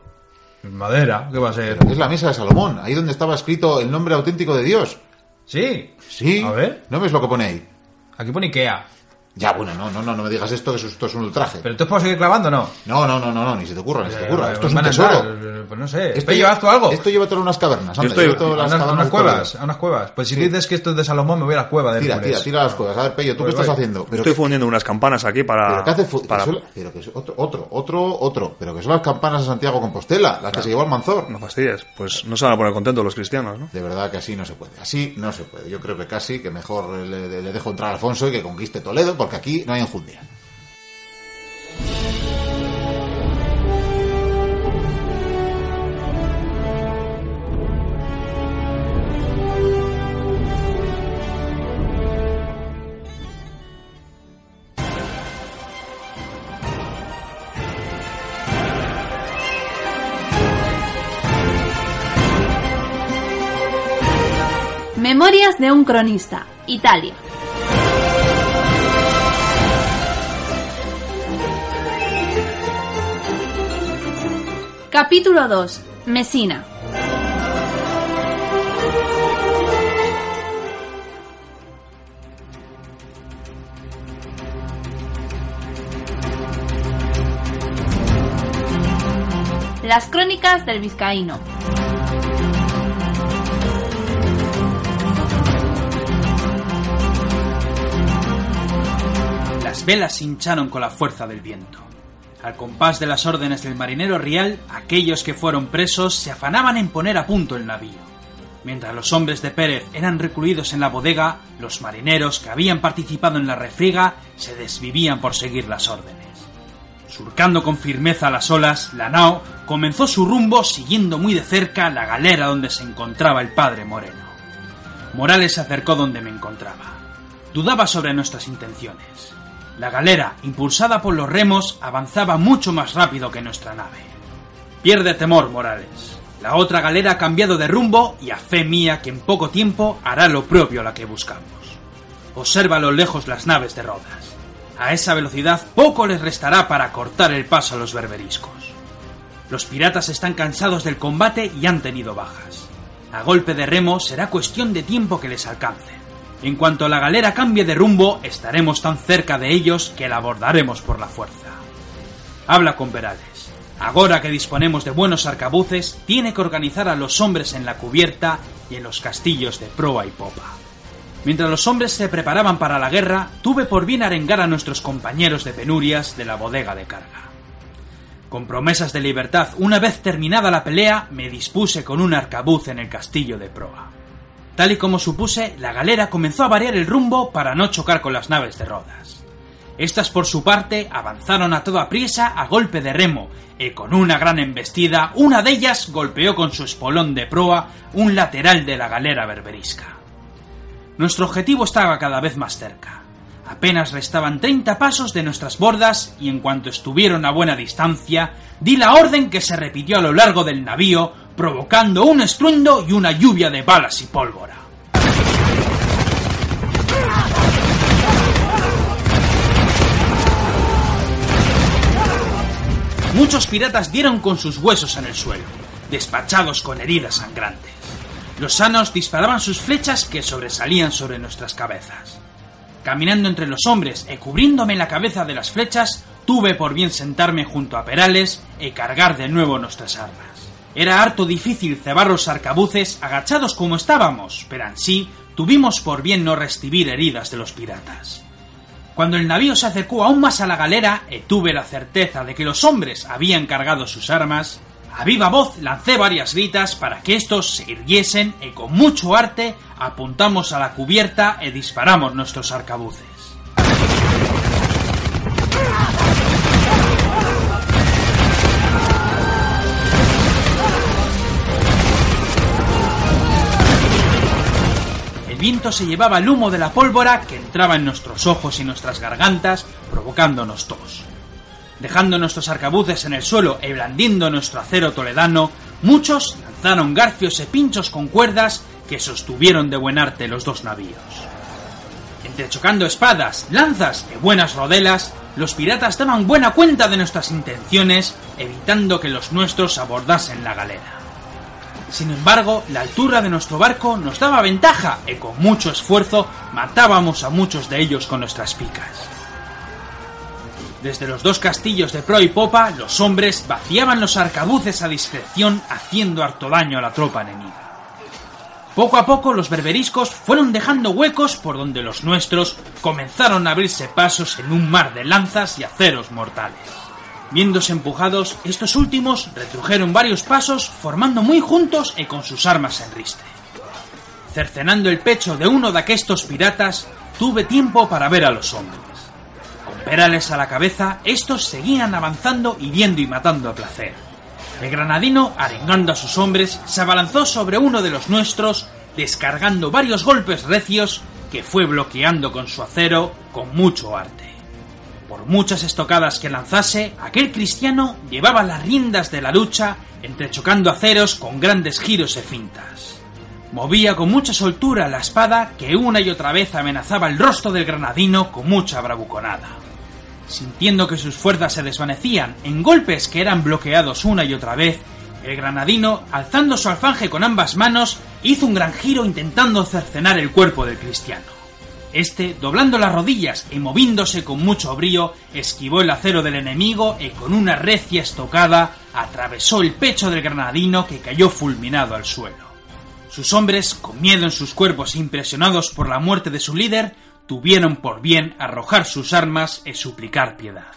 Madera, ¿qué va a ser? Es la mesa de Salomón, ahí donde estaba escrito el nombre auténtico de Dios. Sí. Sí. A ver. ¿No ves lo que pone ahí? Aquí pone Ikea. Ya, bueno, no, no, no, no me digas esto, que esto es un ultraje. ¿Pero tú puedo seguir clavando no? No, no, no, no, no, ni se te ocurra, ni se te ocurra. Eh, Esto es un tesoro. entrar, Pues no sé. Esto, ¿Esto tú algo? Esto llévatelo a unas cavernas. anda, estoy- llévatelo a unas, a cavernas unas cuevas, a unas cuevas. Pues si Sí. dices que esto es de Salomón, me voy a la cueva de Tira, tira, tira a las cuevas. A ver, Pello, ¿tú qué estás haciendo? Pero Estoy que- fundiendo unas campanas aquí para... pero que hace que para- son- pero que es otro, otro, otro, otro, pero que son las campanas de Santiago Compostela, las que se llevó al Manzor. No fastidies. Pues no se van a poner contentos los cristianos, ¿no? De verdad que así no se puede. Así no se puede. Yo creo que casi que mejor le dejo entrar a Alfonso y que conquiste Toledo, porque aquí no hay enjundia. Memorias de un cronista, Italia. Capítulo 2. Mesina. Las crónicas del vizcaíno. Las velas hincharon con la fuerza del viento. Al compás de las órdenes del marinero real, aquellos que fueron presos se afanaban en poner a punto el navío. Mientras los hombres de Pérez eran recluidos en la bodega, los marineros que habían participado en la refriega se desvivían por seguir las órdenes. Surcando con firmeza las olas, la nao comenzó su rumbo siguiendo muy de cerca la galera donde se encontraba el padre Moreno. Morales se acercó donde me encontraba. Dudaba sobre nuestras intenciones. La galera, impulsada por los remos, avanzaba mucho más rápido que nuestra nave. Pierde temor, Morales. La otra galera ha cambiado de rumbo y a fe mía que en poco tiempo hará lo propio a la que buscamos. Observa a lo lejos las naves de Rodas. A esa velocidad poco les restará para cortar el paso a los berberiscos. Los piratas están cansados del combate y han tenido bajas. A golpe de remo será cuestión de tiempo que les alcance. En cuanto la galera cambie de rumbo, estaremos tan cerca de ellos que la abordaremos por la fuerza. Habla con Perales. Ahora que disponemos de buenos arcabuces, tiene que organizar a los hombres en la cubierta y en los castillos de proa y popa. Mientras los hombres se preparaban para la guerra, tuve por bien arengar a nuestros compañeros de penurias de la bodega de carga. Con promesas de libertad, una vez terminada la pelea, me dispuse con un arcabuz en el castillo de proa. Tal y como supuse, la galera comenzó a variar el rumbo para no chocar con las naves de Rodas. Estas, por su parte, avanzaron a toda prisa a golpe de remo, y con una gran embestida, una de ellas golpeó con su espolón de proa un lateral de la galera berberisca. Nuestro objetivo estaba cada vez más cerca. Apenas restaban 30 pasos de nuestras bordas y en cuanto estuvieron a buena distancia, di la orden que se repitió a lo largo del navío, provocando un estruendo y una lluvia de balas y pólvora. Muchos piratas dieron con sus huesos en el suelo, despachados con heridas sangrantes. Los sanos disparaban sus flechas que sobresalían sobre nuestras cabezas. Caminando entre los hombres y cubriéndome la cabeza de las flechas, tuve por bien sentarme junto a Perales y cargar de nuevo nuestras armas. Era harto difícil cebar los arcabuces agachados como estábamos, pero en sí tuvimos por bien no recibir heridas de los piratas. Cuando el navío se acercó aún más a la galera y tuve la certeza de que los hombres habían cargado sus armas, a viva voz lancé varias gritas para que estos se irguiesen y con mucho arte apuntamos a la cubierta y disparamos nuestros arcabuces. Viento se llevaba el humo de la pólvora que entraba en nuestros ojos y nuestras gargantas, provocándonos tos. Dejando nuestros arcabuces en el suelo y blandiendo nuestro acero toledano, muchos lanzaron garfios y pinchos con cuerdas que sostuvieron de buen arte los dos navíos. Entre chocando espadas, lanzas y buenas rodelas, los piratas daban buena cuenta de nuestras intenciones, evitando que los nuestros abordasen la galera. Sin embargo, la altura de nuestro barco nos daba ventaja y con mucho esfuerzo matábamos a muchos de ellos con nuestras picas. Desde los dos castillos de proa y popa, los hombres vaciaban los arcabuces a discreción, haciendo harto daño a la tropa enemiga. Poco a poco los berberiscos fueron dejando huecos por donde los nuestros comenzaron a abrirse pasos en un mar de lanzas y aceros mortales. Viéndose empujados, estos últimos retrujeron varios pasos, formando muy juntos y con sus armas en ristre. Cercenando el pecho de uno de aquestos piratas, tuve tiempo para ver a los hombres. Con perales a la cabeza, estos seguían avanzando, hiriendo y matando a placer. El granadino, arengando a sus hombres, se abalanzó sobre uno de los nuestros, descargando varios golpes recios que fue bloqueando con su acero con mucho arte. Por muchas estocadas que lanzase, aquel cristiano llevaba las riendas de la lucha, entrechocando aceros con grandes giros y fintas. Movía con mucha soltura la espada que una y otra vez amenazaba el rostro del granadino con mucha bravuconada. Sintiendo que sus fuerzas se desvanecían en golpes que eran bloqueados una y otra vez, el granadino, alzando su alfanje con ambas manos, hizo un gran giro intentando cercenar el cuerpo del cristiano. Este, doblando las rodillas y moviéndose con mucho brío, esquivó el acero del enemigo y con una recia estocada atravesó el pecho del granadino que cayó fulminado al suelo. Sus hombres, con miedo en sus cuerpos e impresionados por la muerte de su líder, tuvieron por bien arrojar sus armas y suplicar piedad.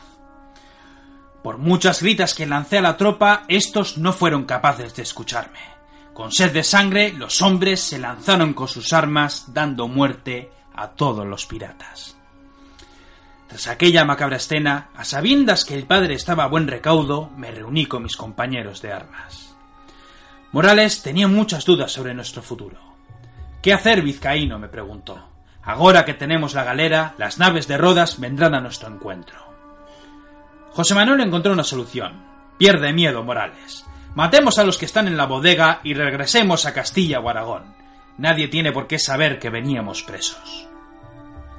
Por muchas gritas que lancé a la tropa, estos no fueron capaces de escucharme. Con sed de sangre, los hombres se lanzaron con sus armas, dando muerte a todos los piratas. Tras aquella macabra escena, a sabiendas que el padre estaba a buen recaudo, me reuní con mis compañeros de armas. Morales tenía muchas dudas sobre nuestro futuro. ¿Qué hacer, vizcaíno? me preguntó. Ahora que tenemos la galera, las naves de Rodas vendrán a nuestro encuentro. José Manuel encontró una solución. Pierde miedo, Morales. Matemos a los que están en la bodega y regresemos a Castilla o Aragón. Nadie tiene por qué saber que veníamos presos.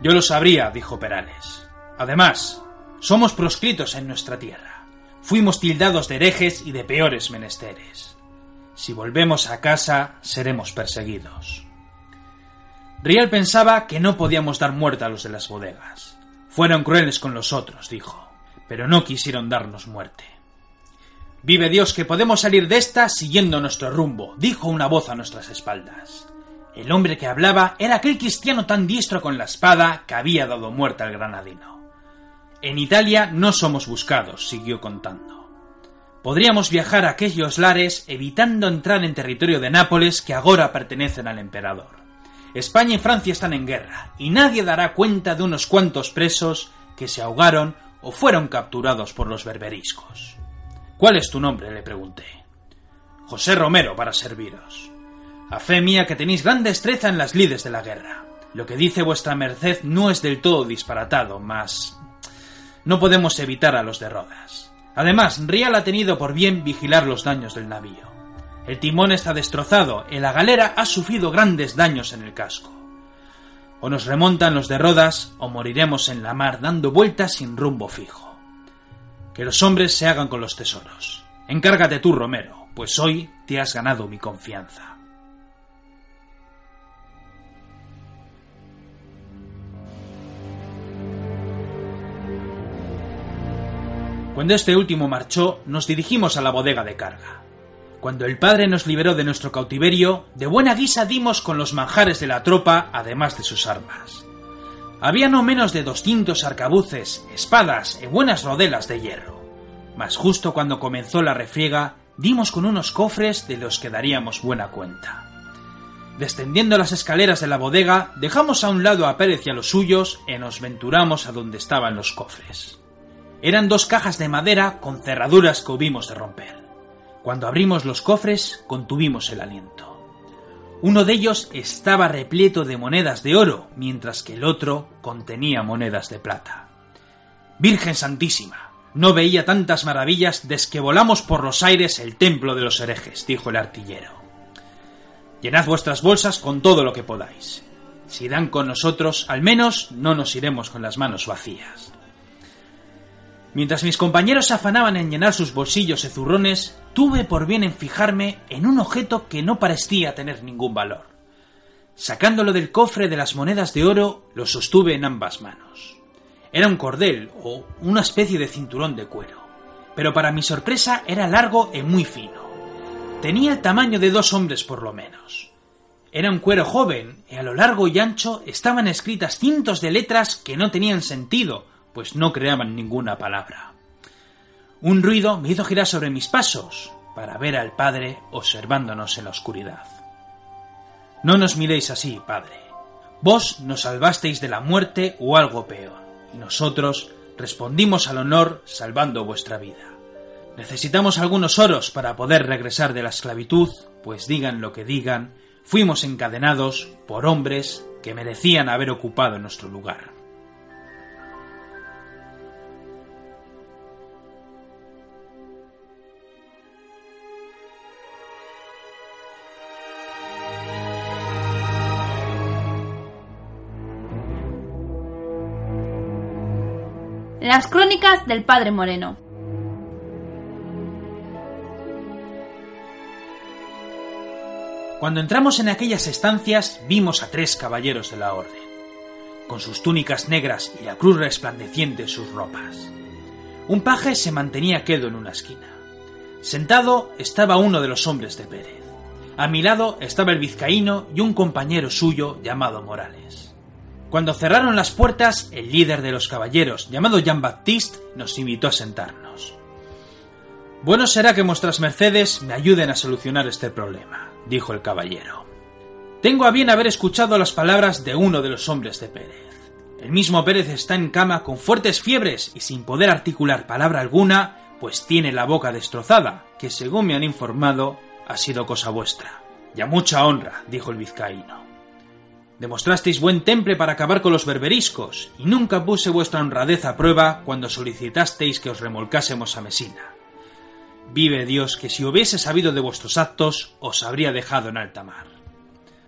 Yo lo sabría, dijo Perales. Además, somos proscritos en nuestra tierra. Fuimos tildados de herejes y de peores menesteres. Si volvemos a casa, seremos perseguidos. Riel pensaba que no podíamos dar muerte a los de las bodegas. Fueron crueles con los otros, dijo, pero no quisieron darnos muerte. Vive Dios que podemos salir de esta siguiendo nuestro rumbo, dijo una voz a nuestras espaldas. El hombre que hablaba era aquel cristiano tan diestro con la espada que había dado muerte al granadino. En Italia no somos buscados, siguió contando. Podríamos viajar a aquellos lares evitando entrar en territorio de Nápoles que ahora pertenecen al emperador. España y Francia están en guerra, y nadie dará cuenta de unos cuantos presos que se ahogaron o fueron capturados por los berberiscos. ¿Cuál es tu nombre? le pregunté. José Romero, para serviros. A fe mía que tenéis gran destreza en las lides de la guerra. Lo que dice vuestra merced no es del todo disparatado, mas no podemos evitar a los de Rodas. Además, Rial ha tenido por bien vigilar los daños del navío. El timón está destrozado y la galera ha sufrido grandes daños en el casco. O nos remontan los de Rodas o moriremos en la mar dando vueltas sin rumbo fijo. Que los hombres se hagan con los tesoros. Encárgate tú, Romero, pues hoy te has ganado mi confianza. Cuando este último marchó, nos dirigimos a la bodega de carga. Cuando el padre nos liberó de nuestro cautiverio, de buena guisa dimos con los manjares de la tropa, además de sus armas. Había no menos de doscientos arcabuces, espadas y buenas rodelas de hierro. Mas justo cuando comenzó la refriega, dimos con unos cofres de los que daríamos buena cuenta. Descendiendo las escaleras de la bodega, dejamos a un lado a Pérez y a los suyos y nos venturamos a donde estaban los cofres. Eran dos cajas de madera con cerraduras que hubimos de romper. Cuando abrimos los cofres, contuvimos el aliento. Uno de ellos estaba repleto de monedas de oro, mientras que el otro contenía monedas de plata. Virgen Santísima, no veía tantas maravillas desde que volamos por los aires el templo de los herejes, dijo el artillero. Llenad vuestras bolsas con todo lo que podáis. Si dan con nosotros, al menos no nos iremos con las manos vacías. Mientras mis compañeros se afanaban en llenar sus bolsillos y zurrones, tuve por bien en fijarme en un objeto que no parecía tener ningún valor. Sacándolo del cofre de las monedas de oro, lo sostuve en ambas manos. Era un cordel o una especie de cinturón de cuero, pero para mi sorpresa era largo y muy fino. Tenía el tamaño de dos hombres por lo menos. Era un cuero joven y a lo largo y ancho estaban escritas cientos de letras que no tenían sentido, pues no creaban ninguna palabra. Un ruido me hizo girar sobre mis pasos para ver al Padre observándonos en la oscuridad. No nos miréis así, Padre. Vos nos salvasteis de la muerte o algo peor, y nosotros respondimos al honor salvando vuestra vida. Necesitamos algunos oros para poder regresar de la esclavitud, pues digan lo que digan, fuimos encadenados por hombres que merecían haber ocupado nuestro lugar. Las crónicas del Padre Moreno. Cuando entramos en aquellas estancias vimos a tres caballeros de la orden, con sus túnicas negras y la cruz resplandeciente en sus ropas. Un paje se mantenía quedo en una esquina. Sentado estaba uno de los hombres de Pérez. A mi lado estaba el vizcaíno y un compañero suyo llamado Morales. Cuando cerraron las puertas, el líder de los caballeros, llamado Jean Baptiste, nos invitó a sentarnos. Bueno será que vuestras mercedes me ayuden a solucionar este problema, dijo el caballero. Tengo a bien haber escuchado las palabras de uno de los hombres de Pérez. El mismo Pérez está en cama con fuertes fiebres y sin poder articular palabra alguna, pues tiene la boca destrozada, que según me han informado, ha sido cosa vuestra. Ya mucha honra, dijo el vizcaíno. Demostrasteis buen temple para acabar con los berberiscos, y nunca puse vuestra honradez a prueba cuando solicitasteis que os remolcásemos a Mesina. Vive Dios que si hubiese sabido de vuestros actos, os habría dejado en alta mar.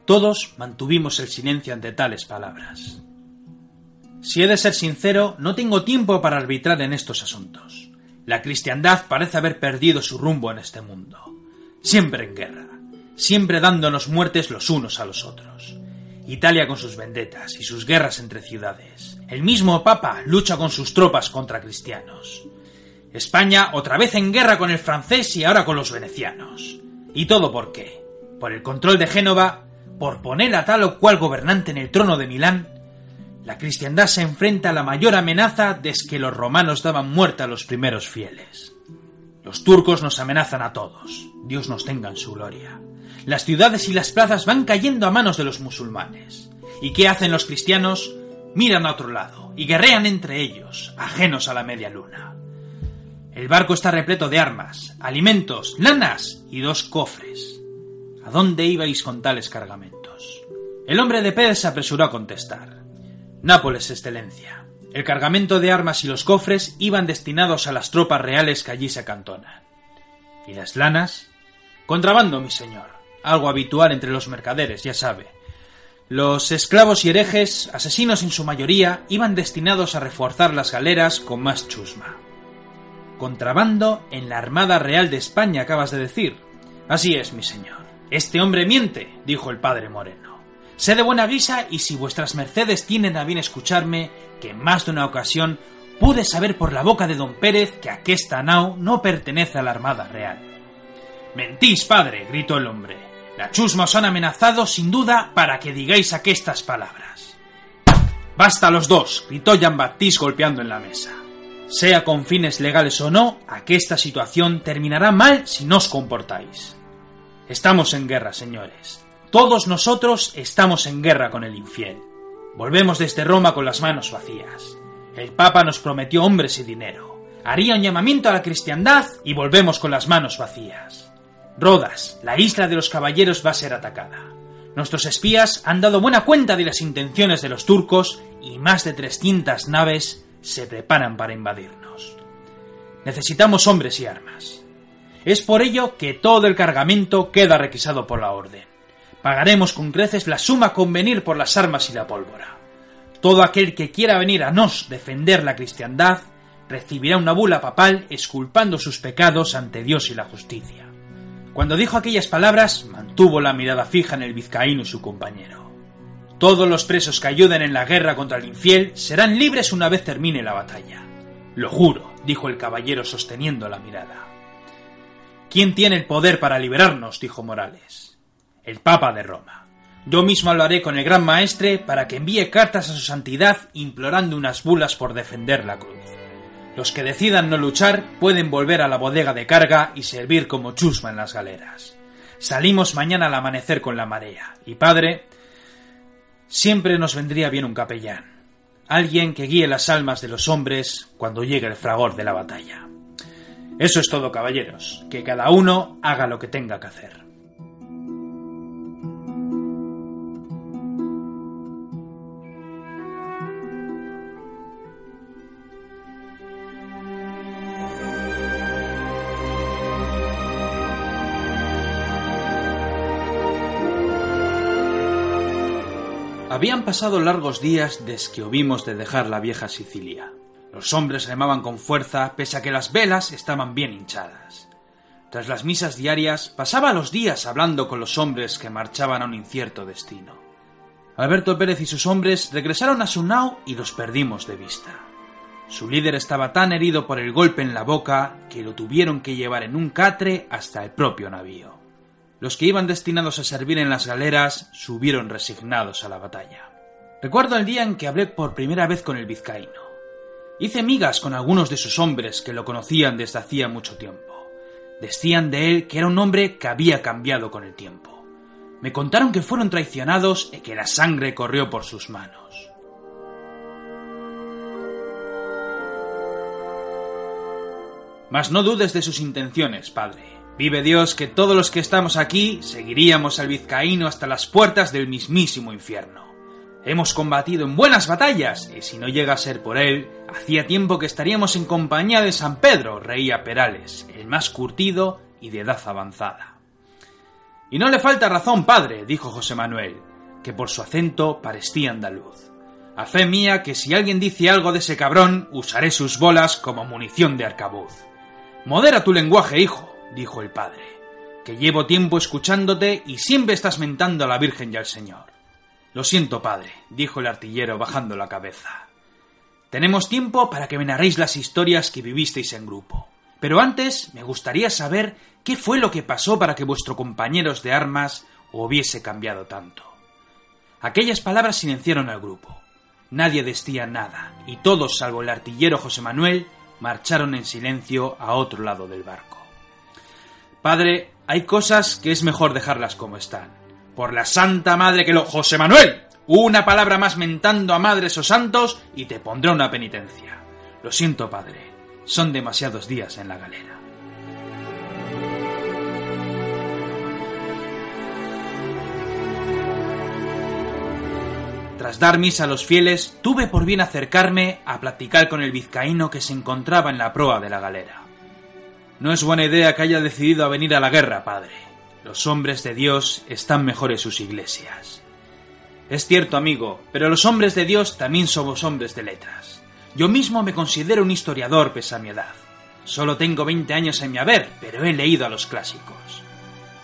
Todos mantuvimos el silencio ante tales palabras. Si he de ser sincero, no tengo tiempo para arbitrar en estos asuntos. La cristiandad parece haber perdido su rumbo en este mundo. Siempre en guerra, siempre dándonos muertes los unos a los otros. Italia con sus vendetas y sus guerras entre ciudades. El mismo Papa lucha con sus tropas contra cristianos. España otra vez en guerra con el francés y ahora con los venecianos. ¿Y todo por qué? Por el control de Génova, por poner a tal o cual gobernante en el trono de Milán. La cristiandad se enfrenta a la mayor amenaza desde que los romanos daban muerte a los primeros fieles. Los turcos nos amenazan a todos. Dios nos tenga en su gloria. Las ciudades y las plazas van cayendo a manos de los musulmanes. ¿Y qué hacen los cristianos? Miran a otro lado y guerrean entre ellos, ajenos a la media luna. El barco está repleto de armas, alimentos, lanas y dos cofres. ¿A dónde ibais con tales cargamentos? El hombre de Pérez se apresuró a contestar. Nápoles, excelencia. El cargamento de armas y los cofres iban destinados a las tropas reales que allí se acantonan. ¿Y las lanas? Contrabando, mi señor. Algo habitual entre los mercaderes, ya sabe. Los esclavos y herejes, asesinos en su mayoría, iban destinados a reforzar las galeras con más chusma. Contrabando en la Armada Real de España, acabas de decir. Así es, mi señor. Este hombre miente, dijo el padre Moreno. Sé de buena guisa y si vuestras mercedes tienen a bien escucharme, que en más de una ocasión pude saber por la boca de don Pérez que aquesta nao no pertenece a la Armada Real. Mentís, padre, gritó el hombre. La chusma os han amenazado sin duda para que digáis aquestas palabras. Basta los dos, gritó Jean Baptiste golpeando en la mesa. Sea con fines legales o no, aquesta situación terminará mal si no os comportáis. Estamos en guerra, señores. Todos nosotros estamos en guerra con el infiel. Volvemos desde Roma con las manos vacías. El Papa nos prometió hombres y dinero. Haría un llamamiento a la cristiandad y volvemos con las manos vacías. Rodas, la isla de los caballeros va a ser atacada. Nuestros espías han dado buena cuenta de las intenciones de los turcos y más de 300 naves se preparan para invadirnos. Necesitamos hombres y armas. Es por ello que todo el cargamento queda requisado por la orden. Pagaremos con creces la suma con venir por las armas y la pólvora. Todo aquel que quiera venir a nos defender la cristiandad recibirá una bula papal esculpando sus pecados ante Dios y la justicia. Cuando dijo aquellas palabras, mantuvo la mirada fija en el vizcaíno y su compañero. Todos los presos que ayuden en la guerra contra el infiel serán libres una vez termine la batalla. Lo juro, dijo el caballero sosteniendo la mirada. ¿Quién tiene el poder para liberarnos? dijo Morales. El Papa de Roma. Yo mismo hablaré con el Gran Maestre para que envíe cartas a su santidad implorando unas bulas por defender la cruz. Los que decidan no luchar pueden volver a la bodega de carga y servir como chusma en las galeras. Salimos mañana al amanecer con la marea. Y padre, siempre nos vendría bien un capellán. Alguien que guíe las almas de los hombres cuando llegue el fragor de la batalla. Eso es todo, caballeros. Que cada uno haga lo que tenga que hacer. Habían pasado largos días desde que hubimos de dejar la vieja Sicilia. Los hombres remaban con fuerza, pese a que las velas estaban bien hinchadas. Tras las misas diarias, pasaba los días hablando con los hombres que marchaban a un incierto destino. Alberto Pérez y sus hombres regresaron a su nao y los perdimos de vista. Su líder estaba tan herido por el golpe en la boca que lo tuvieron que llevar en un catre hasta el propio navío. Los que iban destinados a servir en las galeras subieron resignados a la batalla. Recuerdo el día en que hablé por primera vez con el vizcaíno. Hice migas con algunos de sus hombres que lo conocían desde hacía mucho tiempo. Decían de él que era un hombre que había cambiado con el tiempo. Me contaron que fueron traicionados y que la sangre corrió por sus manos. Mas no dudes de sus intenciones, padre. Vive Dios que todos los que estamos aquí seguiríamos al vizcaíno hasta las puertas del mismísimo infierno. Hemos combatido en buenas batallas, y si no llega a ser por él, hacía tiempo que estaríamos en compañía de San Pedro, reía Perales, el más curtido y de edad avanzada. Y no le falta razón, padre, dijo José Manuel, que por su acento parecía andaluz. A fe mía que si alguien dice algo de ese cabrón, usaré sus bolas como munición de arcabuz. Modera tu lenguaje, hijo, dijo el padre, que llevo tiempo escuchándote y siempre estás mentando a la Virgen y al Señor. Lo siento, padre, dijo el artillero bajando la cabeza. Tenemos tiempo para que me narréis las historias que vivisteis en grupo. Pero antes me gustaría saber qué fue lo que pasó para que vuestro compañeros de armas hubiese cambiado tanto. Aquellas palabras silenciaron al grupo. Nadie decía nada, y todos, salvo el artillero José Manuel, marcharon en silencio a otro lado del barco. Padre, hay cosas que es mejor dejarlas como están. Por la santa madre que lo... José Manuel, una palabra más mentando a madres o santos y te pondré una penitencia. Lo siento, padre. Son demasiados días en la galera. Tras dar misa a los fieles, tuve por bien acercarme a platicar con el vizcaíno que se encontraba en la proa de la galera. No es buena idea que haya decidido a venir a la guerra, padre. Los hombres de Dios están mejor en sus iglesias. Es cierto, amigo, pero los hombres de Dios también somos hombres de letras. Yo mismo me considero un historiador pese a mi edad. Solo tengo 20 años en mi haber, pero he leído a los clásicos.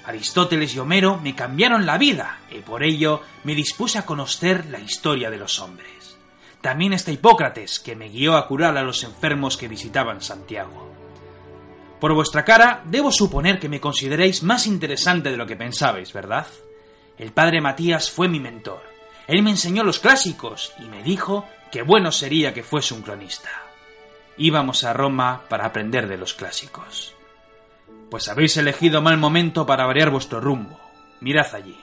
Aristóteles y Homero me cambiaron la vida, y por ello me dispuse a conocer la historia de los hombres. También está Hipócrates, que me guió a curar a los enfermos que visitaban Santiago. Por vuestra cara, debo suponer que me consideréis más interesante de lo que pensabais, ¿verdad? El padre Matías fue mi mentor. Él me enseñó los clásicos y me dijo que bueno sería que fuese un cronista. Íbamos a Roma para aprender de los clásicos. Pues habéis elegido mal momento para variar vuestro rumbo. Mirad allí.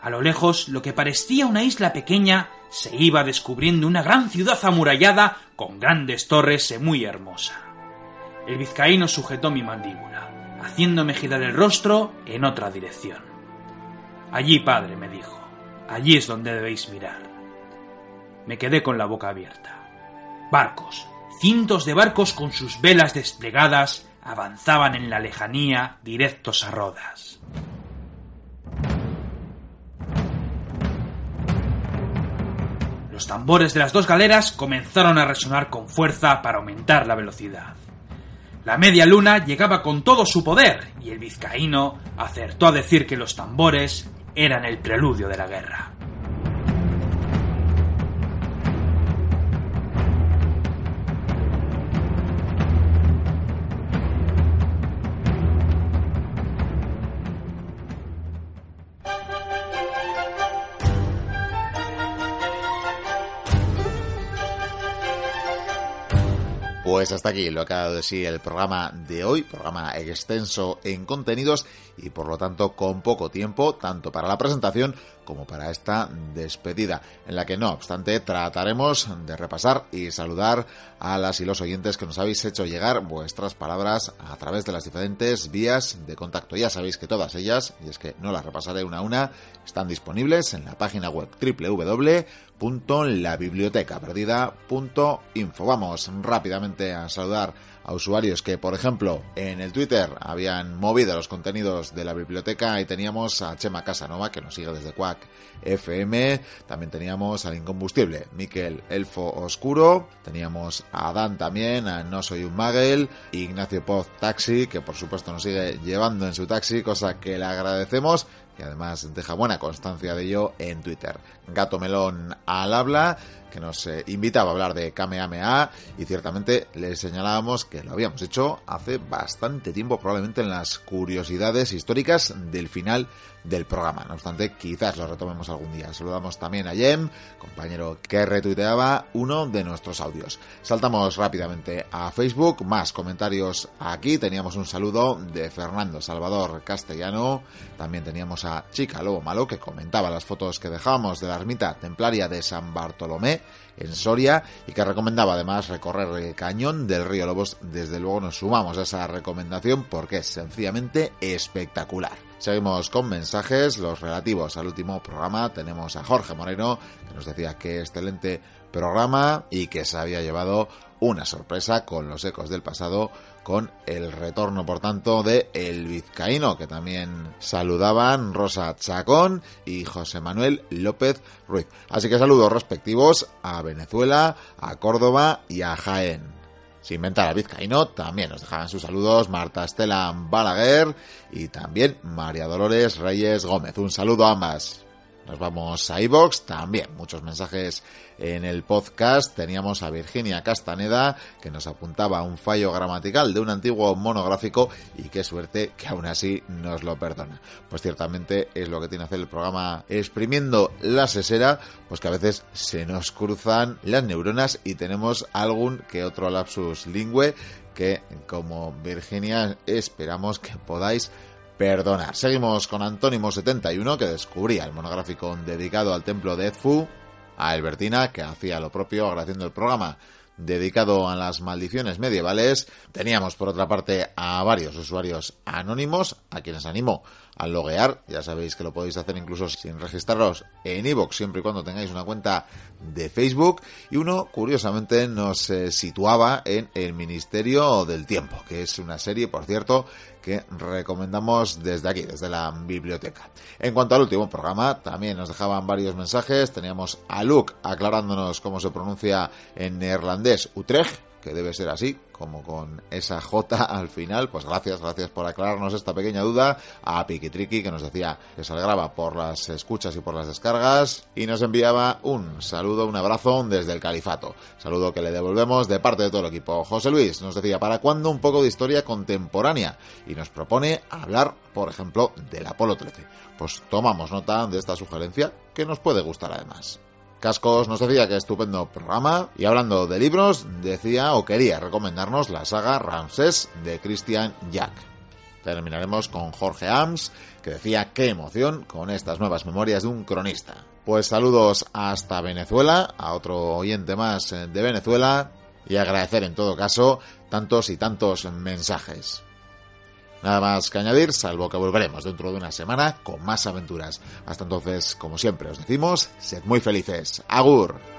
A lo lejos, lo que parecía una isla pequeña se iba descubriendo una gran ciudad amurallada con grandes torres y muy hermosa. El vizcaíno sujetó mi mandíbula, haciéndome girar el rostro en otra dirección. Allí, padre, me dijo, allí es donde debéis mirar. Me quedé con la boca abierta. Barcos, cientos de barcos con sus velas desplegadas, avanzaban en la lejanía directos a Rodas. Los tambores de las dos galeras comenzaron a resonar con fuerza para aumentar la velocidad. La media luna llegaba con todo su poder y el vizcaíno acertó a decir que los tambores eran el preludio de la guerra. Pues hasta aquí lo que ha dado de sí el programa de hoy, programa extenso en contenidos y por lo tanto con poco tiempo, tanto para la presentación como para esta despedida, en la que no obstante trataremos de repasar y saludar a las y los oyentes que nos habéis hecho llegar vuestras palabras a través de las diferentes vías de contacto. Ya sabéis que todas ellas, y es que no las repasaré una a una, están disponibles en la página web www www.labibliotecaperdida.info. Vamos rápidamente a saludar a usuarios que, por ejemplo, en el Twitter habían movido los contenidos de la biblioteca y teníamos a Chema Casanova, que nos sigue desde Quack FM, también teníamos al Incombustible, Miquel Elfo Oscuro, teníamos a Dan también, a No Soy un Magel, Ignacio Poz Taxi, que por supuesto nos sigue llevando en su taxi, cosa que le agradecemos, además deja buena constancia de ello en Twitter. Gato Melón al habla, que nos eh, invitaba a hablar de Kamehameha y ciertamente le señalábamos que lo habíamos hecho hace bastante tiempo, probablemente en las curiosidades históricas del final del programa. No obstante, quizás lo retomemos algún día. Saludamos también a Jem, compañero que retuiteaba uno de nuestros audios. Saltamos rápidamente a Facebook, más comentarios aquí. Teníamos un saludo de Fernando Salvador Castellano. También teníamos a Chica Lobo Malo que comentaba las fotos que dejábamos de la ermita templaria de San Bartolomé en Soria y que recomendaba además recorrer el cañón del río Lobos. Desde luego nos sumamos a esa recomendación porque es sencillamente espectacular. Seguimos con mensajes, los relativos al último programa. Tenemos a Jorge Moreno, que nos decía que excelente programa y que se había llevado una sorpresa con los ecos del pasado, con el retorno, por tanto, de El Vizcaíno, que también saludaban Rosa Chacón y José Manuel López Ruiz. Así que saludos respectivos a Venezuela, a Córdoba y a Jaén. Sin inventar a Vizcaíno, también nos dejaban sus saludos Marta Estela Balaguer y también María Dolores Reyes Gómez. Un saludo a ambas. Nos vamos a iBox, también muchos mensajes en el podcast. Teníamos a Virginia Castaneda que nos apuntaba un fallo gramatical de un antiguo monográfico y qué suerte que aún así nos lo perdona. Pues ciertamente es lo que tiene que hacer el programa exprimiendo la sesera, pues que a veces se nos cruzan las neuronas y tenemos algún que otro lapsus lingüe que como Virginia esperamos que podáis perdonar. Seguimos con Antónimo71, que descubría el monográfico dedicado al templo de Edfu, a Albertina, que hacía lo propio agradeciendo el programa dedicado a las maldiciones medievales. Teníamos por otra parte a varios usuarios anónimos, a quienes animo al loguear. Ya sabéis que lo podéis hacer incluso sin registraros en iVoox, siempre y cuando tengáis una cuenta de Facebook. Y uno, curiosamente, nos eh, situaba en El Ministerio del Tiempo, que es una serie, por cierto, que recomendamos desde aquí, desde la biblioteca. En cuanto al último programa, también nos dejaban varios mensajes. Teníamos a Luke aclarándonos cómo se pronuncia en neerlandés Utrecht que debe ser así, como con esa J al final. Pues gracias, gracias por aclararnos esta pequeña duda. A Pikitriki, que nos decía que se alegraba por las escuchas y por las descargas. Y nos enviaba un saludo, un abrazo desde el Califato. Saludo que le devolvemos de parte de todo el equipo. José Luis nos decía, ¿para cuándo un poco de historia contemporánea? Y nos propone hablar, por ejemplo, del Apolo 13. Pues tomamos nota de esta sugerencia, que nos puede gustar además. Cascos nos decía que estupendo programa y hablando de libros decía o quería recomendarnos la saga Ramsés de Christian Jack. Terminaremos con Jorge Ams que decía qué emoción con estas nuevas memorias de un cronista. Pues saludos hasta Venezuela, a otro oyente más de Venezuela y agradecer en todo caso tantos y tantos mensajes. Nada más que añadir, salvo que volveremos dentro de una semana con más aventuras. Hasta entonces, como siempre os decimos, sed muy felices. Agur.